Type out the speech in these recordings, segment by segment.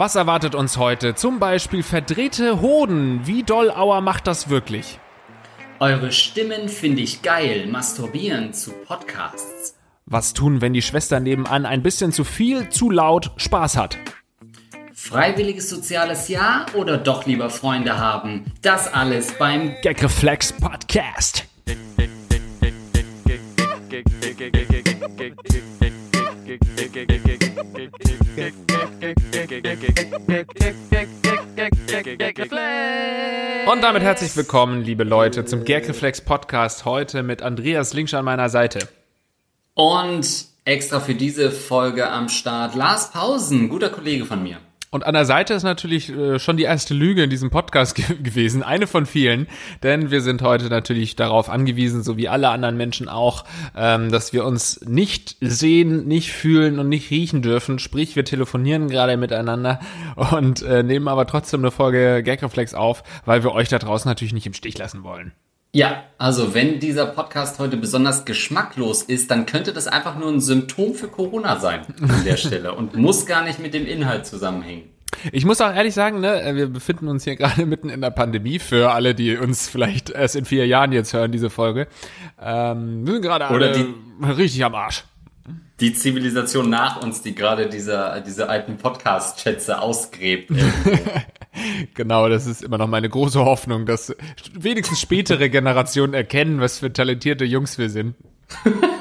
Was erwartet uns heute? Zum Beispiel verdrehte Hoden. Wie doll Auer macht das wirklich? Eure Stimmen finde ich geil. Masturbieren zu Podcasts. Was tun, wenn die Schwester nebenan ein bisschen zu viel, zu laut Spaß hat? Freiwilliges soziales Jahr oder doch lieber Freunde haben? Das alles beim Gagreflex Podcast. Und damit herzlich willkommen, liebe Leute, zum Gagreflex Podcast. Heute mit Andreas Linksch an meiner Seite. Und extra für diese Folge am Start Lars Pausen, guter Kollege von mir. Und an der Seite ist natürlich äh, schon die erste Lüge in diesem Podcast ge gewesen, eine von vielen, denn wir sind heute natürlich darauf angewiesen, so wie alle anderen Menschen auch, ähm, dass wir uns nicht sehen, nicht fühlen und nicht riechen dürfen. Sprich, wir telefonieren gerade miteinander und äh, nehmen aber trotzdem eine Folge Gagreflex auf, weil wir euch da draußen natürlich nicht im Stich lassen wollen. Ja, also wenn dieser Podcast heute besonders geschmacklos ist, dann könnte das einfach nur ein Symptom für Corona sein an der Stelle und muss gar nicht mit dem Inhalt zusammenhängen. Ich muss auch ehrlich sagen, ne, wir befinden uns hier gerade mitten in der Pandemie für alle, die uns vielleicht erst in vier Jahren jetzt hören, diese Folge. Ähm, wir sind gerade alle richtig am Arsch. Die Zivilisation nach uns, die gerade diese, diese alten Podcast-Schätze ausgräbt. genau, das ist immer noch meine große Hoffnung, dass wenigstens spätere Generationen erkennen, was für talentierte Jungs wir sind.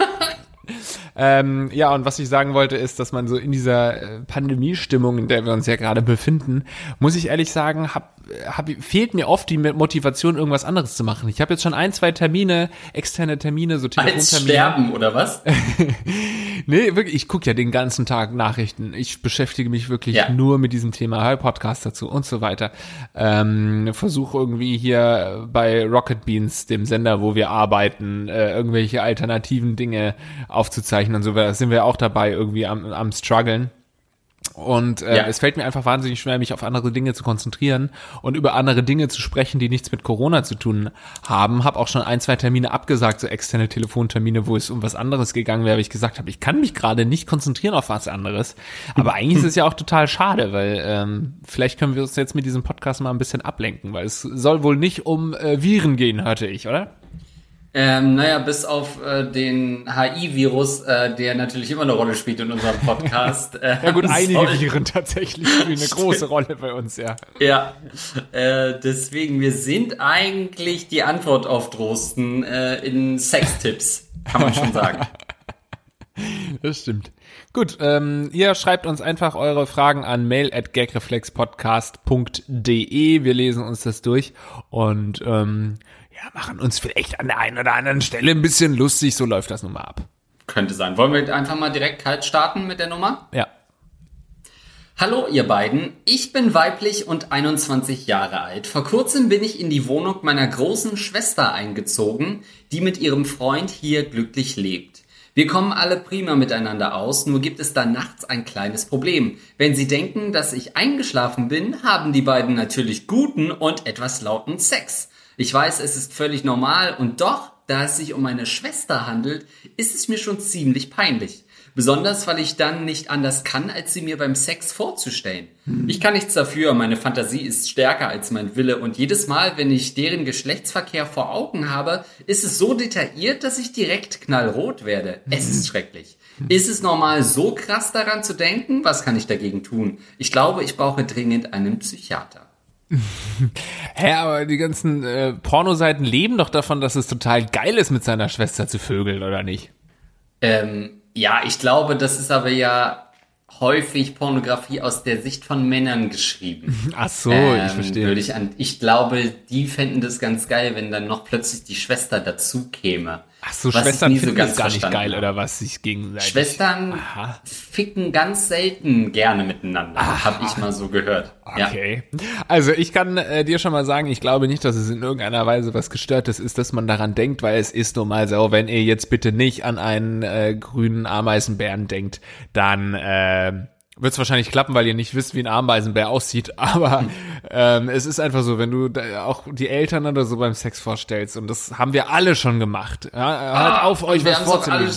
Ähm, ja, und was ich sagen wollte, ist, dass man so in dieser äh, Pandemiestimmung, in der wir uns ja gerade befinden, muss ich ehrlich sagen, hab, hab, fehlt mir oft die Motivation, irgendwas anderes zu machen. Ich habe jetzt schon ein, zwei Termine, externe Termine, so Telefontermine. Als sterben, oder was? nee, wirklich, ich gucke ja den ganzen Tag Nachrichten. Ich beschäftige mich wirklich ja. nur mit diesem Thema, halt Podcast dazu und so weiter. Ähm, Versuche irgendwie hier bei Rocket Beans, dem Sender, wo wir arbeiten, äh, irgendwelche alternativen Dinge aufzuzeichnen und so, da sind wir auch dabei irgendwie am, am struggeln. Und äh, ja. es fällt mir einfach wahnsinnig schwer, mich auf andere Dinge zu konzentrieren und über andere Dinge zu sprechen, die nichts mit Corona zu tun haben. Hab auch schon ein, zwei Termine abgesagt, so externe Telefontermine, wo es um was anderes gegangen wäre, weil ich gesagt habe, ich kann mich gerade nicht konzentrieren auf was anderes. Aber eigentlich ist es ja auch total schade, weil ähm, vielleicht können wir uns jetzt mit diesem Podcast mal ein bisschen ablenken, weil es soll wohl nicht um äh, Viren gehen, hörte ich, oder? Ähm, naja, bis auf äh, den HI-Virus, äh, der natürlich immer eine Rolle spielt in unserem Podcast. Äh, ja gut, einige Viren tatsächlich spielen eine große Rolle bei uns, ja. Ja, äh, deswegen, wir sind eigentlich die Antwort auf Drosten äh, in Sextipps, kann man schon sagen. Das stimmt. Gut, ähm, ihr schreibt uns einfach eure Fragen an mail at gagreflexpodcast.de. Wir lesen uns das durch und ähm, ja, machen uns vielleicht an der einen oder anderen Stelle ein bisschen lustig. So läuft das nun mal ab. Könnte sein. Wollen wir einfach mal direkt kalt starten mit der Nummer? Ja. Hallo ihr beiden, ich bin weiblich und 21 Jahre alt. Vor kurzem bin ich in die Wohnung meiner großen Schwester eingezogen, die mit ihrem Freund hier glücklich lebt. Wir kommen alle prima miteinander aus, nur gibt es da nachts ein kleines Problem. Wenn sie denken, dass ich eingeschlafen bin, haben die beiden natürlich guten und etwas lauten Sex. Ich weiß, es ist völlig normal und doch, da es sich um meine Schwester handelt, ist es mir schon ziemlich peinlich. Besonders, weil ich dann nicht anders kann, als sie mir beim Sex vorzustellen. Hm. Ich kann nichts dafür, meine Fantasie ist stärker als mein Wille und jedes Mal, wenn ich deren Geschlechtsverkehr vor Augen habe, ist es so detailliert, dass ich direkt knallrot werde. Es ist schrecklich. Ist es normal, so krass daran zu denken? Was kann ich dagegen tun? Ich glaube, ich brauche dringend einen Psychiater. Hä, aber die ganzen äh, Pornoseiten leben doch davon, dass es total geil ist, mit seiner Schwester zu vögeln, oder nicht? Ähm, ja, ich glaube, das ist aber ja häufig Pornografie aus der Sicht von Männern geschrieben. Ach so, ähm, ich verstehe. Würde ich, an, ich glaube, die fänden das ganz geil, wenn dann noch plötzlich die Schwester dazu käme. Ach so, Schwestern finden so ganz gar nicht geil oder was sich gegenseitig. Schwestern Aha. ficken ganz selten gerne miteinander, habe ich mal so gehört. Okay. Ja. Also ich kann äh, dir schon mal sagen, ich glaube nicht, dass es in irgendeiner Weise was gestörtes ist, dass man daran denkt, weil es ist nun mal so, wenn ihr jetzt bitte nicht an einen äh, grünen Ameisenbären denkt, dann äh, wird es wahrscheinlich klappen, weil ihr nicht wisst, wie ein Ameisenbär aussieht. Aber ähm, es ist einfach so, wenn du auch die Eltern oder so beim Sex vorstellst, und das haben wir alle schon gemacht. Ja, ah, halt auf euch was vorzulegen.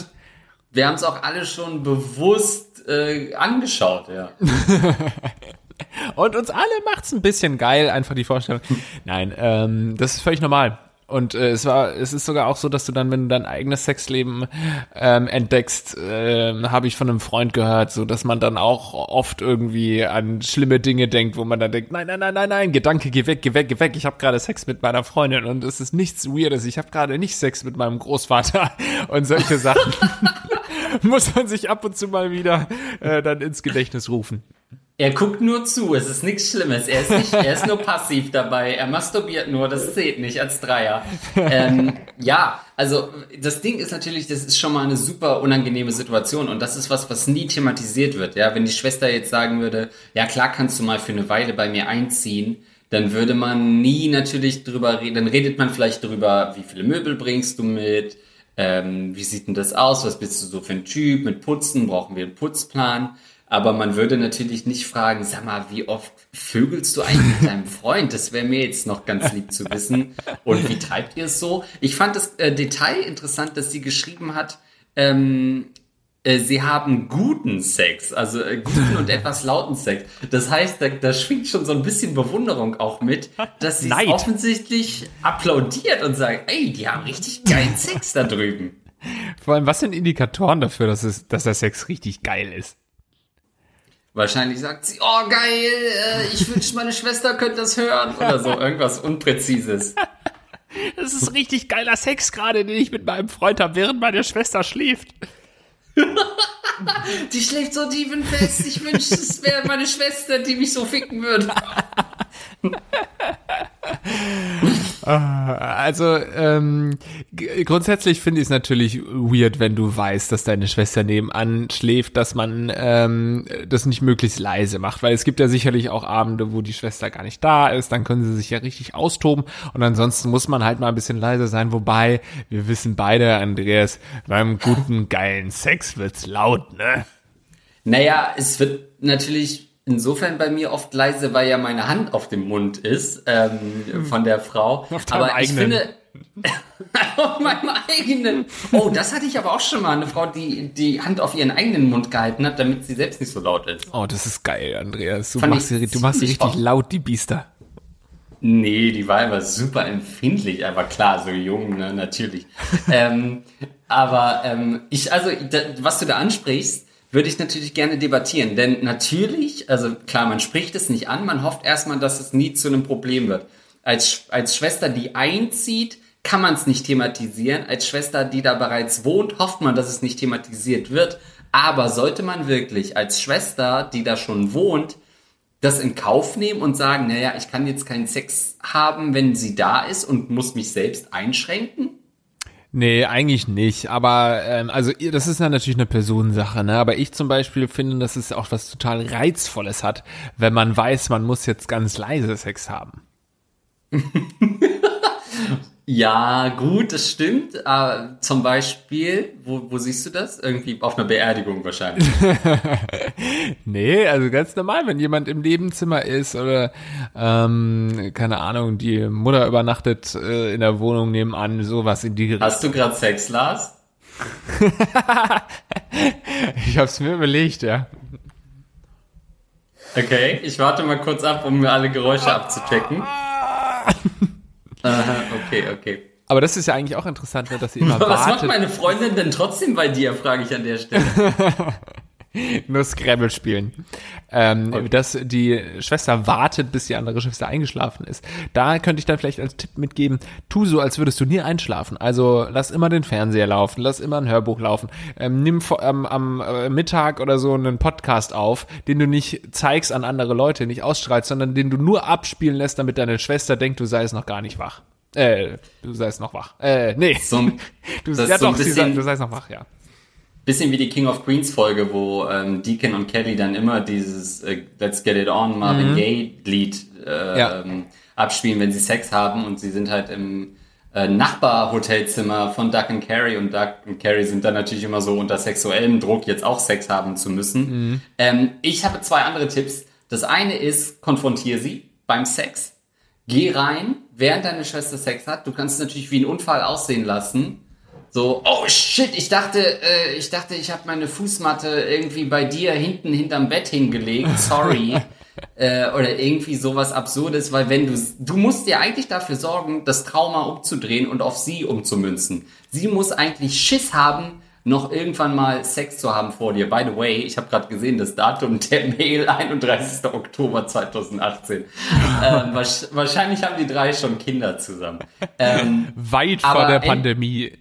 Wir haben es auch alle schon bewusst äh, angeschaut, ja. Und uns alle macht's ein bisschen geil, einfach die Vorstellung. Nein, ähm, das ist völlig normal. Und äh, es war, es ist sogar auch so, dass du dann, wenn du dein eigenes Sexleben ähm, entdeckst, äh, habe ich von einem Freund gehört, so dass man dann auch oft irgendwie an schlimme Dinge denkt, wo man dann denkt, nein, nein, nein, nein, nein, Gedanke, geh weg, geh weg, geh weg. Ich habe gerade Sex mit meiner Freundin und es ist nichts Weirdes. Ich habe gerade nicht Sex mit meinem Großvater und solche Sachen. muss man sich ab und zu mal wieder äh, dann ins Gedächtnis rufen. Er guckt nur zu, es ist nichts Schlimmes. Er ist, nicht, er ist nur passiv dabei. Er masturbiert nur, das zählt nicht als Dreier. Ähm, ja, also das Ding ist natürlich, das ist schon mal eine super unangenehme Situation und das ist was, was nie thematisiert wird. Ja, wenn die Schwester jetzt sagen würde, ja klar kannst du mal für eine Weile bei mir einziehen, dann würde man nie natürlich drüber reden. Dann redet man vielleicht drüber, wie viele Möbel bringst du mit, ähm, wie sieht denn das aus, was bist du so für ein Typ mit Putzen, brauchen wir einen Putzplan? Aber man würde natürlich nicht fragen, sag mal, wie oft vögelst du eigentlich mit deinem Freund? Das wäre mir jetzt noch ganz lieb zu wissen. Und wie treibt ihr es so? Ich fand das äh, Detail interessant, dass sie geschrieben hat, ähm, äh, sie haben guten Sex, also äh, guten und etwas lauten Sex. Das heißt, da, da schwingt schon so ein bisschen Bewunderung auch mit, dass sie offensichtlich applaudiert und sagt, ey, die haben richtig geilen Sex da drüben. Vor allem, was sind Indikatoren dafür, dass, es, dass der Sex richtig geil ist? Wahrscheinlich sagt sie, oh geil, äh, ich wünsche, meine Schwester könnte das hören oder so, irgendwas Unpräzises. Das ist richtig geiler Sex gerade, den ich mit meinem Freund habe, während meine Schwester schläft. die schläft so tief fest. Ich wünschte, es wäre meine Schwester, die mich so ficken würde. Ah, also ähm, grundsätzlich finde ich es natürlich weird, wenn du weißt, dass deine Schwester nebenan schläft, dass man ähm, das nicht möglichst leise macht, weil es gibt ja sicherlich auch Abende, wo die Schwester gar nicht da ist, dann können sie sich ja richtig austoben. Und ansonsten muss man halt mal ein bisschen leiser sein, wobei wir wissen beide, Andreas, beim guten geilen Sex wird's laut, ne? Naja, es wird natürlich insofern bei mir oft leise, weil ja meine Hand auf dem Mund ist ähm, hm. von der Frau. Auf aber eigenen. ich finde auf meinem eigenen. Oh, das hatte ich aber auch schon mal. Eine Frau, die die Hand auf ihren eigenen Mund gehalten hat, damit sie selbst nicht so laut ist. Oh, das ist geil, Andreas. Du machst, sie, du machst sie richtig oft. laut, die Biester. Nee, die war immer super empfindlich, aber klar, so jung, ne, natürlich. ähm, aber ähm, ich, also, da, was du da ansprichst, würde ich natürlich gerne debattieren. Denn natürlich, also klar, man spricht es nicht an, man hofft erstmal, dass es nie zu einem Problem wird. Als, als Schwester, die einzieht, kann man es nicht thematisieren. Als Schwester, die da bereits wohnt, hofft man, dass es nicht thematisiert wird. Aber sollte man wirklich als Schwester, die da schon wohnt, das in Kauf nehmen und sagen, naja, ich kann jetzt keinen Sex haben, wenn sie da ist und muss mich selbst einschränken? Nee, eigentlich nicht. Aber ähm, also das ist ja natürlich eine Personensache, ne? Aber ich zum Beispiel finde, dass es auch was total Reizvolles hat, wenn man weiß, man muss jetzt ganz leise Sex haben. Ja, gut, das stimmt. Äh, zum Beispiel, wo, wo siehst du das? Irgendwie auf einer Beerdigung wahrscheinlich. nee, also ganz normal, wenn jemand im Nebenzimmer ist oder ähm, keine Ahnung, die Mutter übernachtet äh, in der Wohnung nebenan, sowas in die Richtung. Hast du gerade Sex, Lars? ich hab's mir überlegt, ja. Okay, ich warte mal kurz ab, um mir alle Geräusche abzuchecken. Aha, okay, okay. Aber das ist ja eigentlich auch interessant, ne, dass sie immer Was wartet. Was macht meine Freundin denn trotzdem bei dir, frage ich an der Stelle. Nur Scrabble spielen. Ähm, okay. Dass die Schwester wartet, bis die andere Schwester eingeschlafen ist. Da könnte ich dann vielleicht als Tipp mitgeben, tu so, als würdest du nie einschlafen. Also lass immer den Fernseher laufen, lass immer ein Hörbuch laufen. Ähm, nimm ähm, am äh, Mittag oder so einen Podcast auf, den du nicht zeigst an andere Leute, nicht ausstrahlst, sondern den du nur abspielen lässt, damit deine Schwester denkt, du seist noch gar nicht wach. Äh, du seist noch wach. Äh, nee. So, du, ja so doch, bisschen, du seist noch wach, ja. Bisschen wie die King of Queens Folge, wo ähm, Deacon und Kelly dann immer dieses äh, Let's Get It On Marvin mhm. Gaye Lied äh, ja. ähm, abspielen, wenn sie Sex haben und sie sind halt im äh, Nachbarhotelzimmer von Duck and Carrie und Duck und Carrie sind dann natürlich immer so unter sexuellem Druck, jetzt auch Sex haben zu müssen. Mhm. Ähm, ich habe zwei andere Tipps. Das eine ist, konfrontiere sie beim Sex. Geh rein, während deine Schwester Sex hat. Du kannst es natürlich wie ein Unfall aussehen lassen so, oh shit, ich dachte, äh, ich dachte, ich habe meine Fußmatte irgendwie bei dir hinten hinterm Bett hingelegt. Sorry. äh, oder irgendwie sowas Absurdes, weil wenn du, du musst dir eigentlich dafür sorgen, das Trauma umzudrehen und auf sie umzumünzen. Sie muss eigentlich Schiss haben, noch irgendwann mal Sex zu haben vor dir. By the way, ich habe gerade gesehen, das Datum der Mail 31. Oktober 2018. ähm, wahrscheinlich haben die drei schon Kinder zusammen. Ähm, Weit vor der Pandemie.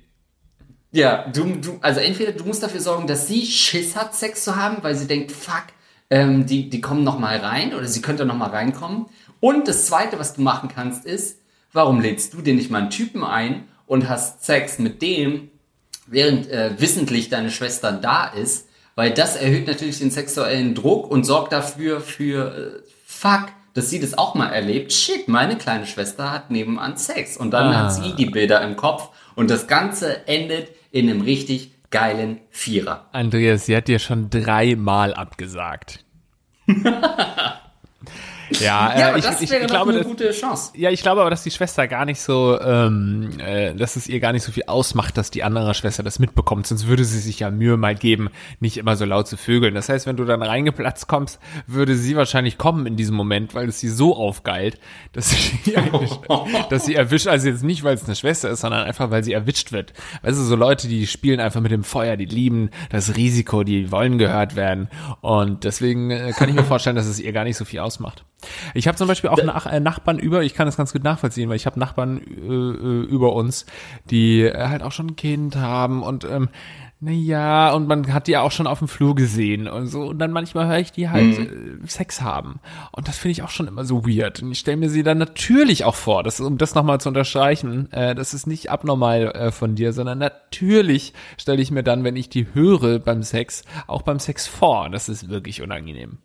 Ja, du, du, also entweder du musst dafür sorgen, dass sie Schiss hat, Sex zu haben, weil sie denkt, fuck, ähm, die, die kommen noch mal rein oder sie könnte noch mal reinkommen. Und das Zweite, was du machen kannst, ist, warum lädst du dir nicht mal einen Typen ein und hast Sex mit dem, während äh, wissentlich deine Schwester da ist? Weil das erhöht natürlich den sexuellen Druck und sorgt dafür für, äh, fuck, dass sie das auch mal erlebt. Shit, meine kleine Schwester hat nebenan Sex. Und dann ah. hat sie die Bilder im Kopf und das Ganze endet in einem richtig geilen Vierer. Andreas, sie hat dir schon dreimal abgesagt. Ja, ja äh, ich, das wäre ich glaube, eine gute Chance. Ja, ich glaube aber, dass die Schwester gar nicht so, ähm, äh, dass es ihr gar nicht so viel ausmacht, dass die andere Schwester das mitbekommt. Sonst würde sie sich ja Mühe mal geben, nicht immer so laut zu vögeln. Das heißt, wenn du dann reingeplatzt kommst, würde sie wahrscheinlich kommen in diesem Moment, weil es sie so aufgeilt, dass sie, dass sie erwischt, also jetzt nicht, weil es eine Schwester ist, sondern einfach, weil sie erwischt wird. Weißt du, so Leute, die spielen einfach mit dem Feuer, die lieben das Risiko, die wollen gehört werden. Und deswegen äh, kann ich mir vorstellen, dass es ihr gar nicht so viel ausmacht. Ich habe zum Beispiel auch Nach äh, Nachbarn über, ich kann das ganz gut nachvollziehen, weil ich habe Nachbarn äh, äh über uns, die äh, halt auch schon ein Kind haben und ähm, naja, und man hat die ja auch schon auf dem Flur gesehen und so. Und dann manchmal höre ich die halt mhm. äh, Sex haben. Und das finde ich auch schon immer so weird. Und ich stelle mir sie dann natürlich auch vor, das, um das nochmal zu unterstreichen, äh, das ist nicht abnormal äh, von dir, sondern natürlich stelle ich mir dann, wenn ich die höre beim Sex, auch beim Sex vor. Das ist wirklich unangenehm.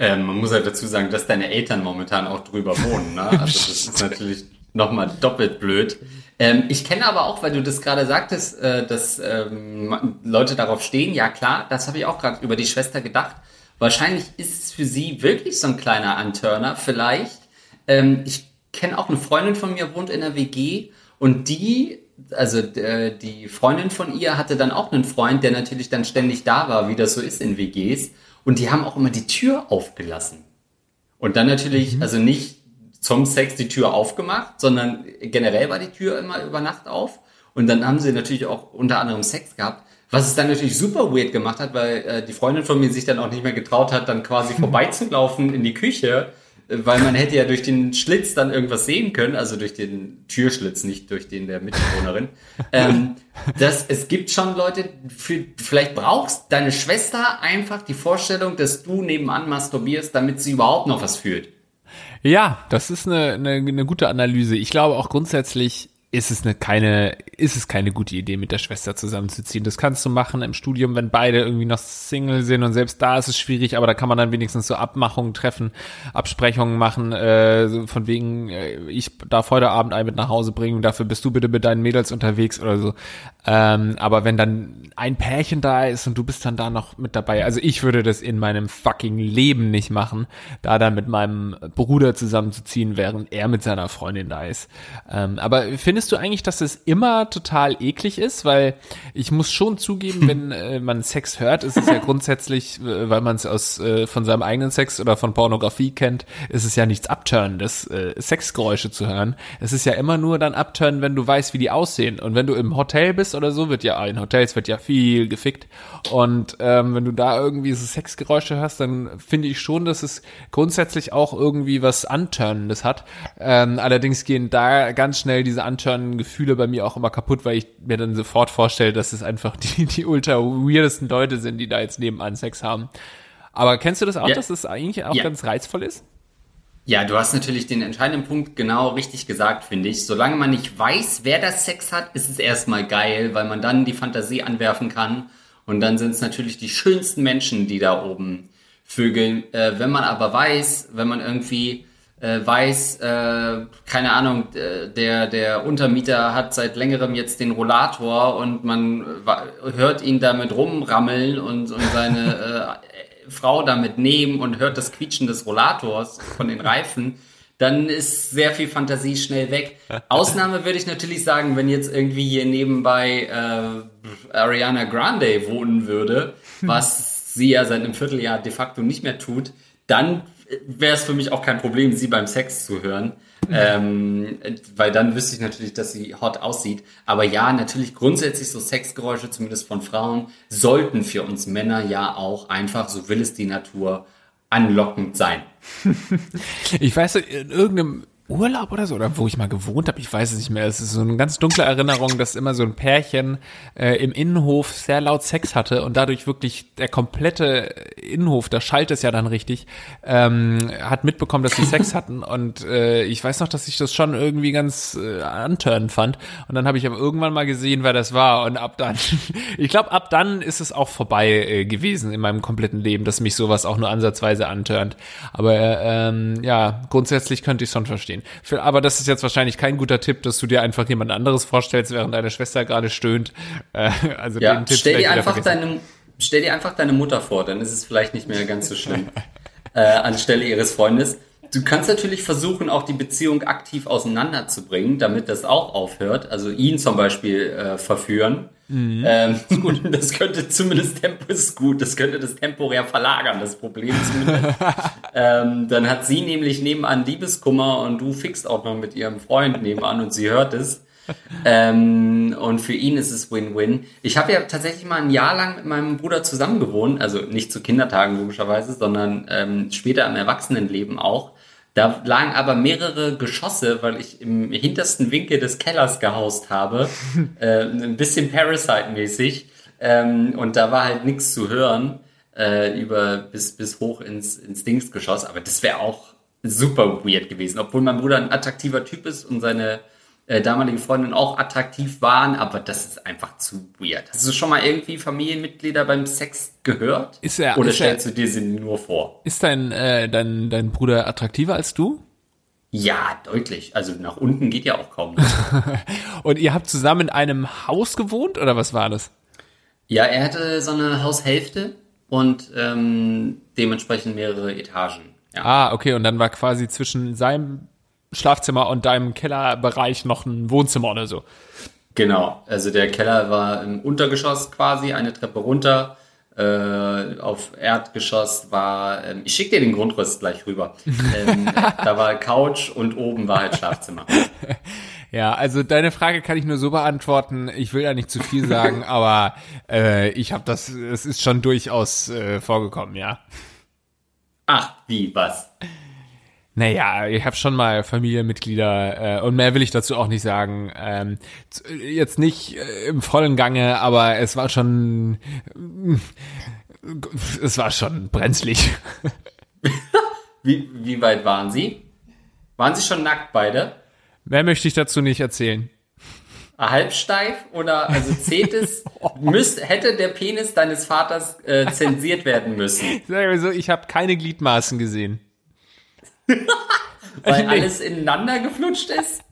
Ähm, man muss halt dazu sagen, dass deine Eltern momentan auch drüber wohnen. Ne? Also das ist natürlich nochmal doppelt blöd. Ähm, ich kenne aber auch, weil du das gerade sagtest, äh, dass ähm, Leute darauf stehen. Ja klar, das habe ich auch gerade über die Schwester gedacht. Wahrscheinlich ist es für sie wirklich so ein kleiner Anturner, vielleicht. Ähm, ich kenne auch eine Freundin von mir, wohnt in der WG und die, also äh, die Freundin von ihr hatte dann auch einen Freund, der natürlich dann ständig da war, wie das so ist in WGs. Und die haben auch immer die Tür aufgelassen. Und dann natürlich, mhm. also nicht zum Sex die Tür aufgemacht, sondern generell war die Tür immer über Nacht auf. Und dann haben sie natürlich auch unter anderem Sex gehabt. Was es dann natürlich super weird gemacht hat, weil äh, die Freundin von mir sich dann auch nicht mehr getraut hat, dann quasi vorbeizulaufen in die Küche weil man hätte ja durch den Schlitz dann irgendwas sehen können, also durch den Türschlitz, nicht durch den der Mitbewohnerin. ähm, dass es gibt schon Leute, für, vielleicht brauchst deine Schwester einfach die Vorstellung, dass du nebenan masturbierst, damit sie überhaupt noch was fühlt. Ja, das ist eine, eine, eine gute Analyse. Ich glaube auch grundsätzlich ist es eine keine, ist es keine gute Idee, mit der Schwester zusammenzuziehen. Das kannst du machen im Studium, wenn beide irgendwie noch Single sind und selbst da ist es schwierig, aber da kann man dann wenigstens so Abmachungen treffen, Absprechungen machen, äh, von wegen, äh, ich darf heute Abend ein mit nach Hause bringen, dafür bist du bitte mit deinen Mädels unterwegs oder so. Ähm, aber wenn dann ein Pärchen da ist und du bist dann da noch mit dabei, also ich würde das in meinem fucking Leben nicht machen, da dann mit meinem Bruder zusammenzuziehen, während er mit seiner Freundin da ist. Ähm, aber findest findest du eigentlich, dass es immer total eklig ist? Weil ich muss schon zugeben, wenn äh, man Sex hört, ist es ja grundsätzlich, äh, weil man es aus äh, von seinem eigenen Sex oder von Pornografie kennt, ist es ja nichts abturnendes, äh, Sexgeräusche zu hören. Es ist ja immer nur dann abturnen, wenn du weißt, wie die aussehen. Und wenn du im Hotel bist oder so, wird ja in Hotels wird ja viel gefickt. Und ähm, wenn du da irgendwie so Sexgeräusche hörst, dann finde ich schon, dass es grundsätzlich auch irgendwie was Anturnendes hat. Ähm, allerdings gehen da ganz schnell diese Antörnen schon Gefühle bei mir auch immer kaputt, weil ich mir dann sofort vorstelle, dass es einfach die, die ultra weirdesten Leute sind, die da jetzt nebenan Sex haben. Aber kennst du das auch, ja. dass es das eigentlich auch ja. ganz reizvoll ist? Ja, du hast natürlich den entscheidenden Punkt genau richtig gesagt, finde ich. Solange man nicht weiß, wer das Sex hat, ist es erstmal geil, weil man dann die Fantasie anwerfen kann. Und dann sind es natürlich die schönsten Menschen, die da oben vögeln. Äh, wenn man aber weiß, wenn man irgendwie äh, weiß, äh, keine Ahnung, der, der Untermieter hat seit längerem jetzt den Rollator und man hört ihn damit rumrammeln und, und seine äh, Frau damit nehmen und hört das Quietschen des Rollators von den Reifen, dann ist sehr viel Fantasie schnell weg. Ausnahme würde ich natürlich sagen, wenn jetzt irgendwie hier nebenbei äh, Ariana Grande wohnen würde, was sie ja seit einem Vierteljahr de facto nicht mehr tut, dann wäre es für mich auch kein Problem, sie beim Sex zu hören. ähm, weil dann wüsste ich natürlich, dass sie hot aussieht. Aber ja, natürlich grundsätzlich so Sexgeräusche, zumindest von Frauen, sollten für uns Männer ja auch einfach, so will es die Natur, anlockend sein. ich weiß, in irgendeinem Urlaub oder so, oder wo ich mal gewohnt habe, ich weiß es nicht mehr. Es ist so eine ganz dunkle Erinnerung, dass immer so ein Pärchen äh, im Innenhof sehr laut Sex hatte und dadurch wirklich der komplette Innenhof, da schallt es ja dann richtig, ähm, hat mitbekommen, dass sie Sex hatten und äh, ich weiß noch, dass ich das schon irgendwie ganz äh, antörnend fand und dann habe ich aber irgendwann mal gesehen, wer das war und ab dann, ich glaube, ab dann ist es auch vorbei äh, gewesen in meinem kompletten Leben, dass mich sowas auch nur ansatzweise antörnt. Aber ähm, ja, grundsätzlich könnte ich schon verstehen sehen. Aber das ist jetzt wahrscheinlich kein guter Tipp, dass du dir einfach jemand anderes vorstellst, während deine Schwester gerade stöhnt. Äh, also ja, den Tipp stell dir einfach deine, stell dir einfach deine Mutter vor, dann ist es vielleicht nicht mehr ganz so schlimm. äh, anstelle ihres Freundes. Du kannst natürlich versuchen, auch die Beziehung aktiv auseinanderzubringen, damit das auch aufhört. Also ihn zum Beispiel äh, verführen. Mhm. Ähm, gut. Das könnte zumindest Tempo ist gut. Das könnte das temporär verlagern, das Problem zumindest. ähm, dann hat sie nämlich nebenan Liebeskummer und du fixt auch noch mit ihrem Freund nebenan und sie hört es. ähm, und für ihn ist es Win-Win. Ich habe ja tatsächlich mal ein Jahr lang mit meinem Bruder zusammen gewohnt, also nicht zu Kindertagen logischerweise, sondern ähm, später im Erwachsenenleben auch. Da lagen aber mehrere Geschosse, weil ich im hintersten Winkel des Kellers gehaust habe. äh, ein bisschen Parasite-mäßig. Ähm, und da war halt nichts zu hören äh, über bis, bis hoch ins, ins Dingsgeschoss. Aber das wäre auch super weird gewesen. Obwohl mein Bruder ein attraktiver Typ ist und seine äh, damalige Freundin auch attraktiv waren, aber das ist einfach zu weird. Hast du schon mal irgendwie Familienmitglieder beim Sex gehört? Ist er, Oder ist stellst er, du dir sie nur vor? Ist dein, äh, dein, dein Bruder attraktiver als du? Ja, deutlich. Also nach unten geht ja auch kaum. Und ihr habt zusammen in einem Haus gewohnt oder was war das? Ja, er hatte so eine Haushälfte und ähm, dementsprechend mehrere Etagen. Ja. Ah, okay. Und dann war quasi zwischen seinem Schlafzimmer und deinem Kellerbereich noch ein Wohnzimmer oder so. Genau, also der Keller war im Untergeschoss quasi, eine Treppe runter. Äh, auf Erdgeschoss war, ähm, ich schicke dir den Grundriss gleich rüber. ähm, da war Couch und oben war halt Schlafzimmer. Ja, also deine Frage kann ich nur so beantworten. Ich will ja nicht zu viel sagen, aber äh, ich habe das, es ist schon durchaus äh, vorgekommen, ja. Ach, wie, was? Naja, ich habe schon mal Familienmitglieder äh, und mehr will ich dazu auch nicht sagen. Ähm, jetzt nicht äh, im vollen Gange, aber es war schon, äh, es war schon brenzlig. wie, wie weit waren Sie? Waren Sie schon nackt beide? Mehr möchte ich dazu nicht erzählen. Halbsteif oder also Cetis müsst, hätte der Penis deines Vaters äh, zensiert werden müssen. Sag mal so, ich habe keine Gliedmaßen gesehen. Weil alles ineinander geflutscht ist?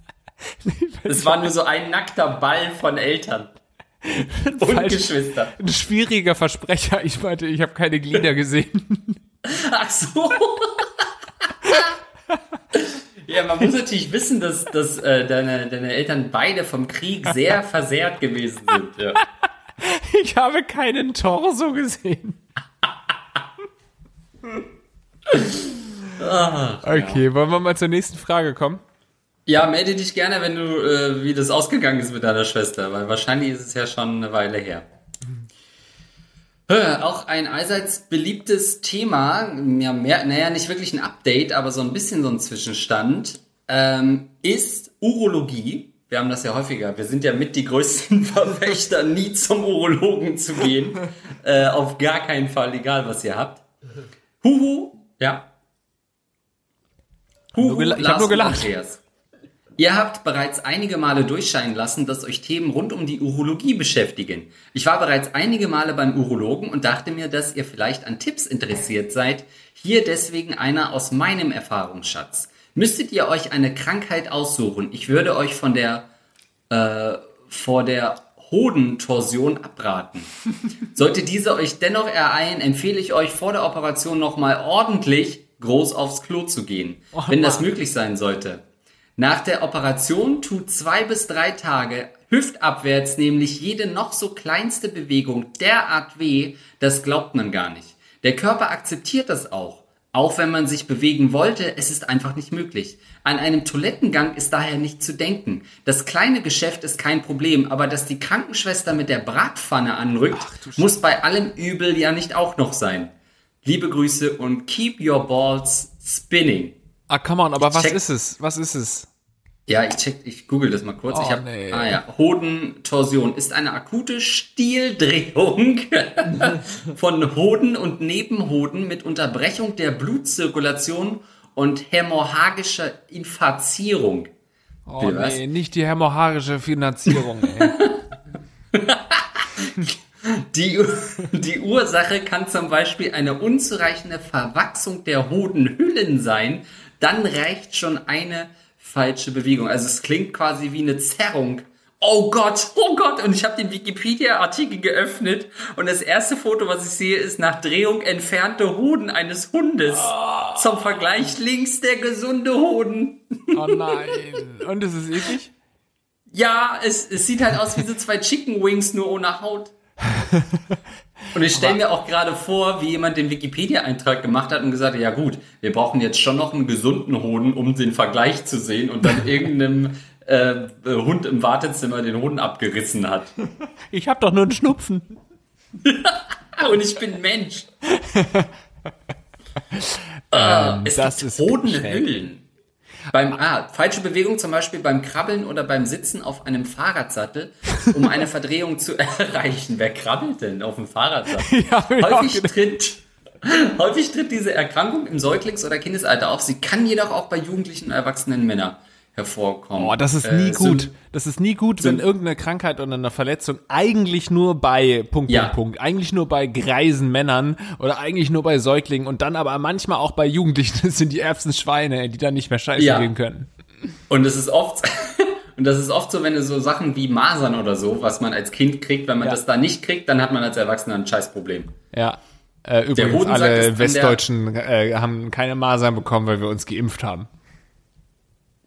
Es war nur so ein nackter Ball von Eltern. Und Falsch. Geschwister. Ein schwieriger Versprecher. Ich meinte, ich habe keine Glieder gesehen. Ach so. Ja, man muss natürlich wissen, dass, dass äh, deine, deine Eltern beide vom Krieg sehr versehrt gewesen sind. Ja. Ich habe keinen Torso gesehen. Ach, okay, ja. wollen wir mal zur nächsten Frage kommen? Ja, melde dich gerne, wenn du, äh, wie das ausgegangen ist mit deiner Schwester, weil wahrscheinlich ist es ja schon eine Weile her. Äh, auch ein allseits beliebtes Thema, ja, mehr, naja, nicht wirklich ein Update, aber so ein bisschen so ein Zwischenstand, ähm, ist Urologie. Wir haben das ja häufiger. Wir sind ja mit die größten Verfechter, nie zum Urologen zu gehen. Äh, auf gar keinen Fall, egal was ihr habt. Huhu, ja, Huhu, ich habe nur gelacht. Ihr habt bereits einige Male durchscheinen lassen, dass euch Themen rund um die Urologie beschäftigen. Ich war bereits einige Male beim Urologen und dachte mir, dass ihr vielleicht an Tipps interessiert seid. Hier deswegen einer aus meinem Erfahrungsschatz. Müsstet ihr euch eine Krankheit aussuchen, ich würde euch von der äh, vor der Hodentorsion abraten. Sollte diese euch dennoch ereilen, empfehle ich euch vor der Operation nochmal ordentlich groß aufs Klo zu gehen, oh, wenn das möglich sein sollte. Nach der Operation tut zwei bis drei Tage hüftabwärts nämlich jede noch so kleinste Bewegung derart weh, das glaubt man gar nicht. Der Körper akzeptiert das auch. Auch wenn man sich bewegen wollte, es ist einfach nicht möglich. An einem Toilettengang ist daher nicht zu denken. Das kleine Geschäft ist kein Problem, aber dass die Krankenschwester mit der Bratpfanne anrückt, Ach, muss bei allem Übel ja nicht auch noch sein. Liebe Grüße und keep your balls spinning. Ah, come on, aber was ist es? Was ist es? Ja, ich check, ich google das mal kurz. Oh, ich hab, nee. ah ja, Hodentorsion ist eine akute Stieldrehung von Hoden und Nebenhoden mit Unterbrechung der Blutzirkulation und hämorrhagischer Infazierung. Oh nee, nicht die hämorrhagische Finanzierung, ey. Die, die Ursache kann zum Beispiel eine unzureichende Verwachsung der Hodenhüllen sein. Dann reicht schon eine falsche Bewegung. Also es klingt quasi wie eine Zerrung. Oh Gott, oh Gott. Und ich habe den Wikipedia-Artikel geöffnet und das erste Foto, was ich sehe, ist nach Drehung entfernte Hoden eines Hundes. Oh. Zum Vergleich links der gesunde Hoden. Oh nein. Und ist es eklig? Ja, es, es sieht halt aus wie so zwei Chicken Wings, nur ohne Haut. Und ich stelle mir auch gerade vor, wie jemand den Wikipedia-Eintrag gemacht hat und gesagt hat, ja gut, wir brauchen jetzt schon noch einen gesunden Hoden, um den Vergleich zu sehen und dann irgendeinem äh, Hund im Wartezimmer den Hoden abgerissen hat. Ich habe doch nur einen Schnupfen. und ich bin Mensch. ähm, äh, es das gibt Hodenhüllen. Beim ah, falsche Bewegung zum Beispiel beim Krabbeln oder beim Sitzen auf einem Fahrradsattel, um eine Verdrehung zu erreichen. Wer krabbelt denn auf dem Fahrradsattel? Ja, häufig tritt häufig tritt diese Erkrankung im Säuglings- oder Kindesalter auf. Sie kann jedoch auch bei jugendlichen und erwachsenen Männern hervorkommen. Oh, das ist nie äh, gut. Das ist nie gut, wenn irgendeine Krankheit oder eine Verletzung eigentlich nur bei Punkt, ja. Punkt, Punkt, eigentlich nur bei greisen Männern oder eigentlich nur bei Säuglingen und dann aber manchmal auch bei Jugendlichen das sind die ärgsten Schweine, die dann nicht mehr scheiße ja. gehen können. Und es ist oft und das ist oft so, wenn du so Sachen wie Masern oder so, was man als Kind kriegt, wenn man ja. das da nicht kriegt, dann hat man als Erwachsener ein Scheißproblem. Ja. Äh, übrigens, alle Westdeutschen äh, haben keine Masern bekommen, weil wir uns geimpft haben.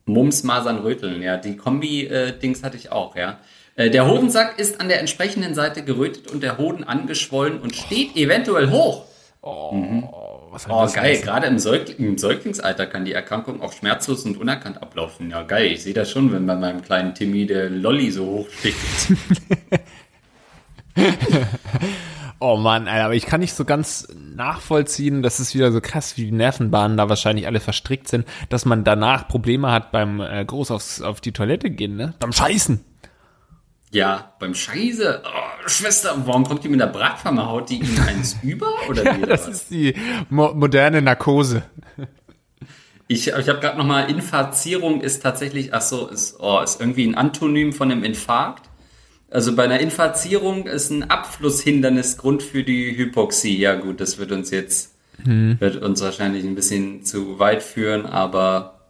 Mums, Masern, Röteln, ja. Die Kombi-Dings hatte ich auch, ja. Äh, der Hodensack ist an der entsprechenden Seite gerötet und der Hoden angeschwollen und steht oh. eventuell hoch. Oh, mhm. was oh geil. Gerade im, Säugl im, Säuglingsalter kann die Erkrankung auch schmerzlos und unerkannt ablaufen. Ja, geil. Ich sehe das schon, wenn bei meinem kleinen Timmy der Lolly so hoch steht. Oh Mann, Alter, aber ich kann nicht so ganz nachvollziehen, das ist wieder so krass, wie die Nervenbahnen da wahrscheinlich alle verstrickt sind, dass man danach Probleme hat beim äh, groß aufs, auf die Toilette gehen, ne? Beim Scheißen. Ja, beim Scheiße. Oh, Schwester, warum kommt die mit der Bratpfanne? Haut die ihm eins über? Oder ja, das was? ist die mo moderne Narkose. Ich, ich habe gerade nochmal, Infazierung ist tatsächlich, ach so, ist, oh, ist irgendwie ein Antonym von einem Infarkt. Also bei einer Infazierung ist ein Abflusshindernis Grund für die Hypoxie. Ja gut, das wird uns jetzt, hm. wird uns wahrscheinlich ein bisschen zu weit führen, aber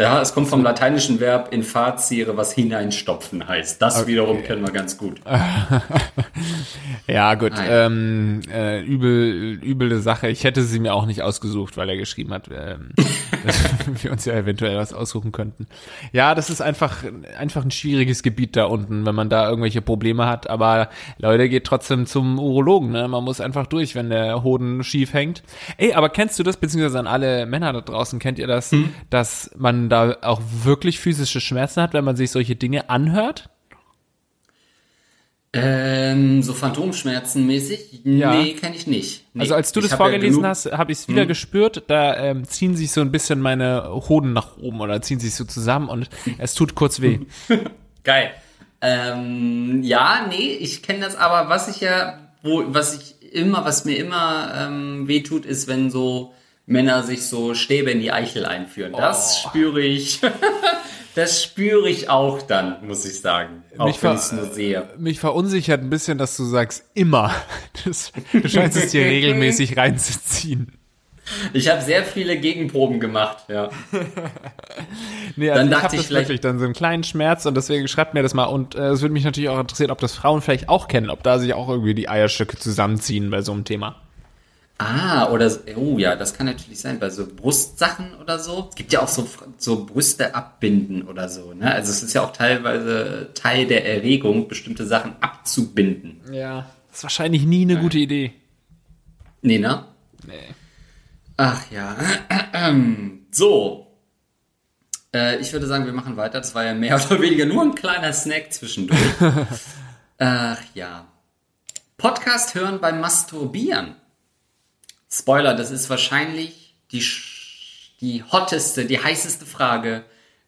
ja, es kommt vom lateinischen Verb infazire, was hineinstopfen heißt. Das okay. wiederum kennen wir ganz gut. ja, gut. Ähm, äh, übel, üble Sache. Ich hätte sie mir auch nicht ausgesucht, weil er geschrieben hat, ähm, dass wir uns ja eventuell was aussuchen könnten. Ja, das ist einfach, einfach ein schwieriges Gebiet da unten, wenn man da irgendwelche Probleme hat. Aber Leute, geht trotzdem zum Urologen. Ne? Man muss einfach durch, wenn der Hoden schief hängt. Ey, aber kennst du das, beziehungsweise an alle Männer da draußen, kennt ihr das, hm? dass man da auch wirklich physische Schmerzen hat, wenn man sich solche Dinge anhört? Ähm, so Phantomschmerzen mäßig? Ja. Nee, kenne ich nicht. Nee. Also als du ich das vorgelesen ja hast, habe ich es wieder hm. gespürt. Da ähm, ziehen sich so ein bisschen meine Hoden nach oben oder ziehen sich so zusammen und es tut kurz weh. Geil. Ähm, ja, nee, ich kenne das aber, was ich ja, wo, was ich immer, was mir immer ähm, weh tut, ist, wenn so Männer sich so Stäbe in die Eichel einführen. Das oh. spüre ich. das spüre ich auch dann, muss ich sagen. Auch mich wenn ich nur sehe. Mich verunsichert ein bisschen, dass du sagst immer. Das, du scheinst es dir regelmäßig reinzuziehen. Ich habe sehr viele Gegenproben gemacht, ja. nee, also dann dachte ich, ich wirklich dann so einen kleinen Schmerz und deswegen schreibt mir das mal und äh, es würde mich natürlich auch interessieren, ob das Frauen vielleicht auch kennen, ob da sich auch irgendwie die Eierstücke zusammenziehen bei so einem Thema. Ah, oder, oh ja, das kann natürlich sein, bei so Brustsachen oder so. Es gibt ja auch so, so Brüste abbinden oder so, ne? Also es ist ja auch teilweise Teil der Erregung, bestimmte Sachen abzubinden. Ja, das ist wahrscheinlich nie eine ja. gute Idee. Nee, ne? Nee. Ach ja. So. Äh, ich würde sagen, wir machen weiter. Das war ja mehr oder weniger nur ein kleiner Snack zwischendurch. Ach ja. Podcast hören beim Masturbieren. Spoiler, das ist wahrscheinlich die, die hotteste, die heißeste Frage,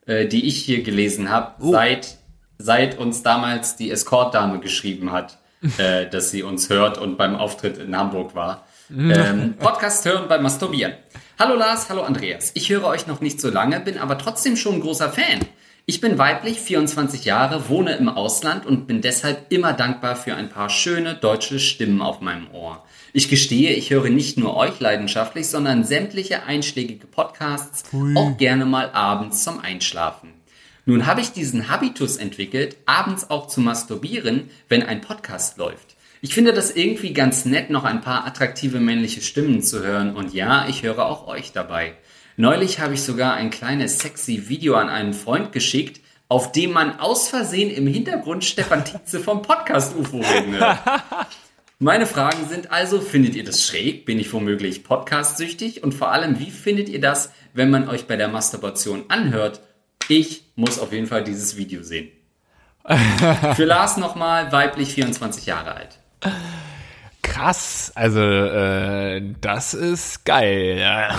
äh, die ich hier gelesen habe, oh. seit, seit uns damals die Escort-Dame geschrieben hat, äh, dass sie uns hört und beim Auftritt in Hamburg war. ähm, Podcast hören beim Masturbieren. Hallo Lars, hallo Andreas. Ich höre euch noch nicht so lange, bin aber trotzdem schon ein großer Fan. Ich bin weiblich, 24 Jahre, wohne im Ausland und bin deshalb immer dankbar für ein paar schöne deutsche Stimmen auf meinem Ohr. Ich gestehe, ich höre nicht nur euch leidenschaftlich, sondern sämtliche einschlägige Podcasts, Hui. auch gerne mal abends zum Einschlafen. Nun habe ich diesen Habitus entwickelt, abends auch zu masturbieren, wenn ein Podcast läuft. Ich finde das irgendwie ganz nett, noch ein paar attraktive männliche Stimmen zu hören und ja, ich höre auch euch dabei. Neulich habe ich sogar ein kleines sexy Video an einen Freund geschickt, auf dem man aus Versehen im Hintergrund Stefan Tietze vom Podcast UFO reden hört. Meine Fragen sind also, findet ihr das schräg? Bin ich womöglich podcast-süchtig? Und vor allem, wie findet ihr das, wenn man euch bei der Masturbation anhört? Ich muss auf jeden Fall dieses Video sehen. Für Lars nochmal, weiblich 24 Jahre alt. Krass, also äh, das ist geil.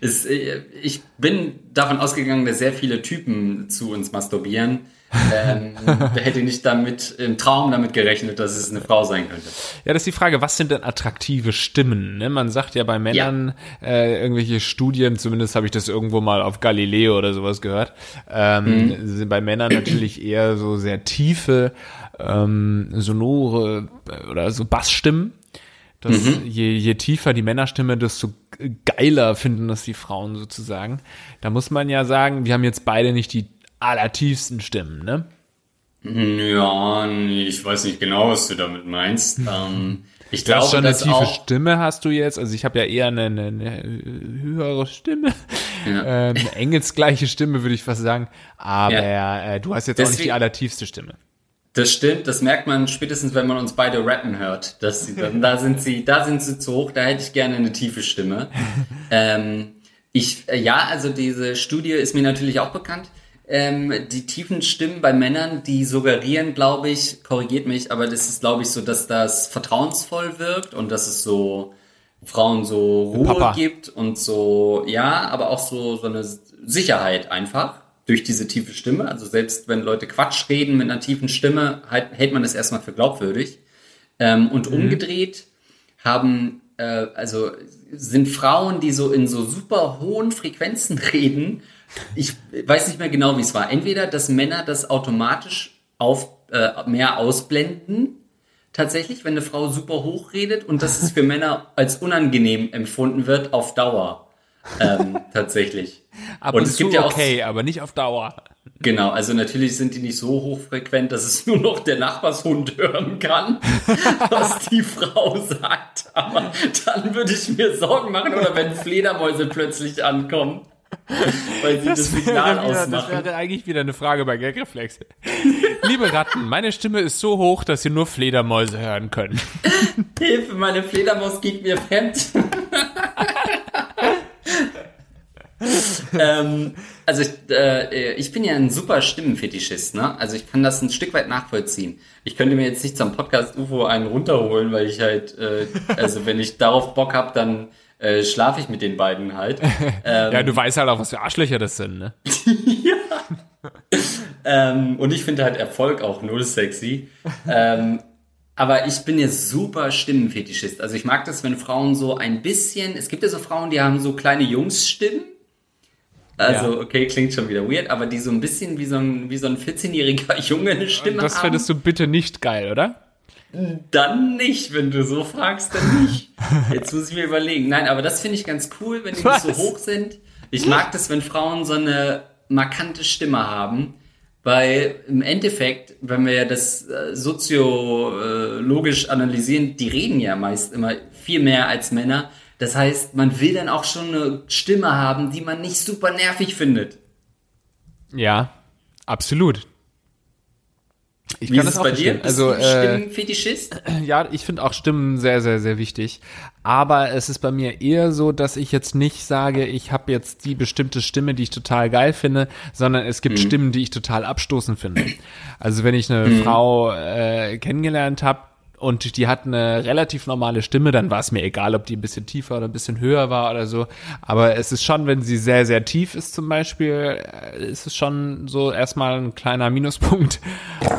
Ist, äh, ich bin davon ausgegangen, dass sehr viele Typen zu uns masturbieren ähm, hätte nicht damit im Traum damit gerechnet, dass es eine Frau sein könnte. Ja, das ist die Frage, was sind denn attraktive Stimmen? Ne? Man sagt ja bei Männern ja. Äh, irgendwelche Studien, zumindest habe ich das irgendwo mal auf Galileo oder sowas gehört, ähm, mhm. sind bei Männern natürlich eher so sehr tiefe, ähm, sonore äh, oder so Bassstimmen. Dass mhm. je, je tiefer die Männerstimme, desto geiler finden das die Frauen sozusagen. Da muss man ja sagen, wir haben jetzt beide nicht die allertiefsten Stimmen, ne? Ja, ich weiß nicht genau, was du damit meinst. Ähm, ich glaube, schon eine tiefe Stimme hast du jetzt. Also ich habe ja eher eine, eine, eine höhere Stimme, ja. ähm, engelsgleiche Stimme würde ich fast sagen. Aber ja. äh, du hast jetzt Deswegen, auch nicht die allertiefste Stimme. Das stimmt. Das merkt man spätestens, wenn man uns beide rappen hört. Dass sie dann, da sind sie, da sind sie zu hoch. Da hätte ich gerne eine tiefe Stimme. ähm, ich, äh, ja, also diese Studie ist mir natürlich auch bekannt. Ähm, die tiefen Stimmen bei Männern, die suggerieren, glaube ich, korrigiert mich, aber das ist, glaube ich, so, dass das vertrauensvoll wirkt und dass es so Frauen so Ruhe Papa. gibt und so, ja, aber auch so, so eine Sicherheit einfach durch diese tiefe Stimme. Also selbst wenn Leute Quatsch reden mit einer tiefen Stimme, halt, hält man das erstmal für glaubwürdig. Ähm, und mhm. umgedreht haben, äh, also sind Frauen, die so in so super hohen Frequenzen reden, ich weiß nicht mehr genau, wie es war. Entweder, dass Männer das automatisch auf, äh, mehr ausblenden, tatsächlich, wenn eine Frau super hoch redet und dass es für Männer als unangenehm empfunden wird auf Dauer. Ähm, tatsächlich. Ab und, und es gibt ja auch, okay, aber nicht auf Dauer. Genau, also natürlich sind die nicht so hochfrequent, dass es nur noch der Nachbarshund hören kann, was die Frau sagt. Aber dann würde ich mir Sorgen machen oder wenn Fledermäuse plötzlich ankommen. Weil sie das, das Signal wieder, ausmachen. Das wäre eigentlich wieder eine Frage bei Gagreflex. Liebe Ratten, meine Stimme ist so hoch, dass ihr nur Fledermäuse hören könnt. Hilfe, meine Fledermaus geht mir fremd. ähm, also ich, äh, ich bin ja ein super Stimmenfetischist, ne? Also ich kann das ein Stück weit nachvollziehen. Ich könnte mir jetzt nicht zum Podcast UFO einen runterholen, weil ich halt, äh, also wenn ich darauf Bock habe, dann äh, schlafe ich mit den beiden halt. Ähm, ja, du weißt halt auch, was für Arschlöcher das sind, ne? ja. ähm, und ich finde halt Erfolg auch null sexy. ähm, aber ich bin ja super Stimmenfetischist. Also ich mag das, wenn Frauen so ein bisschen, es gibt ja so Frauen, die haben so kleine Jungsstimmen. Also, ja. okay, klingt schon wieder weird, aber die so ein bisschen wie so ein, wie so ein 14-jähriger Junge eine Stimme das haben. Das findest du bitte nicht geil, oder? Dann nicht, wenn du so fragst, dann nicht. Jetzt muss ich mir überlegen. Nein, aber das finde ich ganz cool, wenn die Was? so hoch sind. Ich mag das, wenn Frauen so eine markante Stimme haben, weil im Endeffekt, wenn wir ja das äh, soziologisch analysieren, die reden ja meist immer viel mehr als Männer. Das heißt, man will dann auch schon eine Stimme haben, die man nicht super nervig findet. Ja, absolut. Ich Wie kann ist das auch bei dir? Bist also, du äh, Stimmenfetischist? Ja, ich finde auch Stimmen sehr, sehr, sehr wichtig. Aber es ist bei mir eher so, dass ich jetzt nicht sage, ich habe jetzt die bestimmte Stimme, die ich total geil finde, sondern es gibt mhm. Stimmen, die ich total abstoßend finde. Also wenn ich eine mhm. Frau äh, kennengelernt habe, und die hat eine relativ normale Stimme, dann war es mir egal, ob die ein bisschen tiefer oder ein bisschen höher war oder so. Aber es ist schon, wenn sie sehr, sehr tief ist zum Beispiel, äh, ist es schon so erstmal ein kleiner Minuspunkt.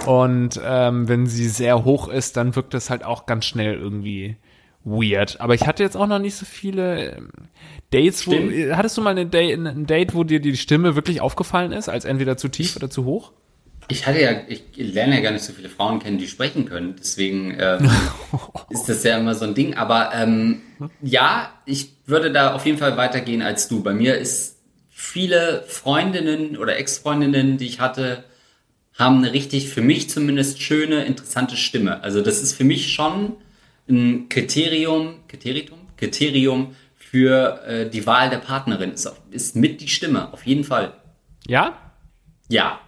Und ähm, wenn sie sehr hoch ist, dann wirkt es halt auch ganz schnell irgendwie weird. Aber ich hatte jetzt auch noch nicht so viele ähm, Dates, wo, hattest du mal Date, ein Date, wo dir die Stimme wirklich aufgefallen ist, als entweder zu tief oder zu hoch? Ich hatte ja, ich lerne ja gar nicht so viele Frauen kennen, die sprechen können. Deswegen ähm, ist das ja immer so ein Ding. Aber ähm, ja, ich würde da auf jeden Fall weitergehen als du. Bei mir ist viele Freundinnen oder Ex-Freundinnen, die ich hatte, haben eine richtig, für mich zumindest, schöne, interessante Stimme. Also das ist für mich schon ein Kriterium, Kriterium, Kriterium für äh, die Wahl der Partnerin. Ist, ist mit die Stimme, auf jeden Fall. Ja? Ja,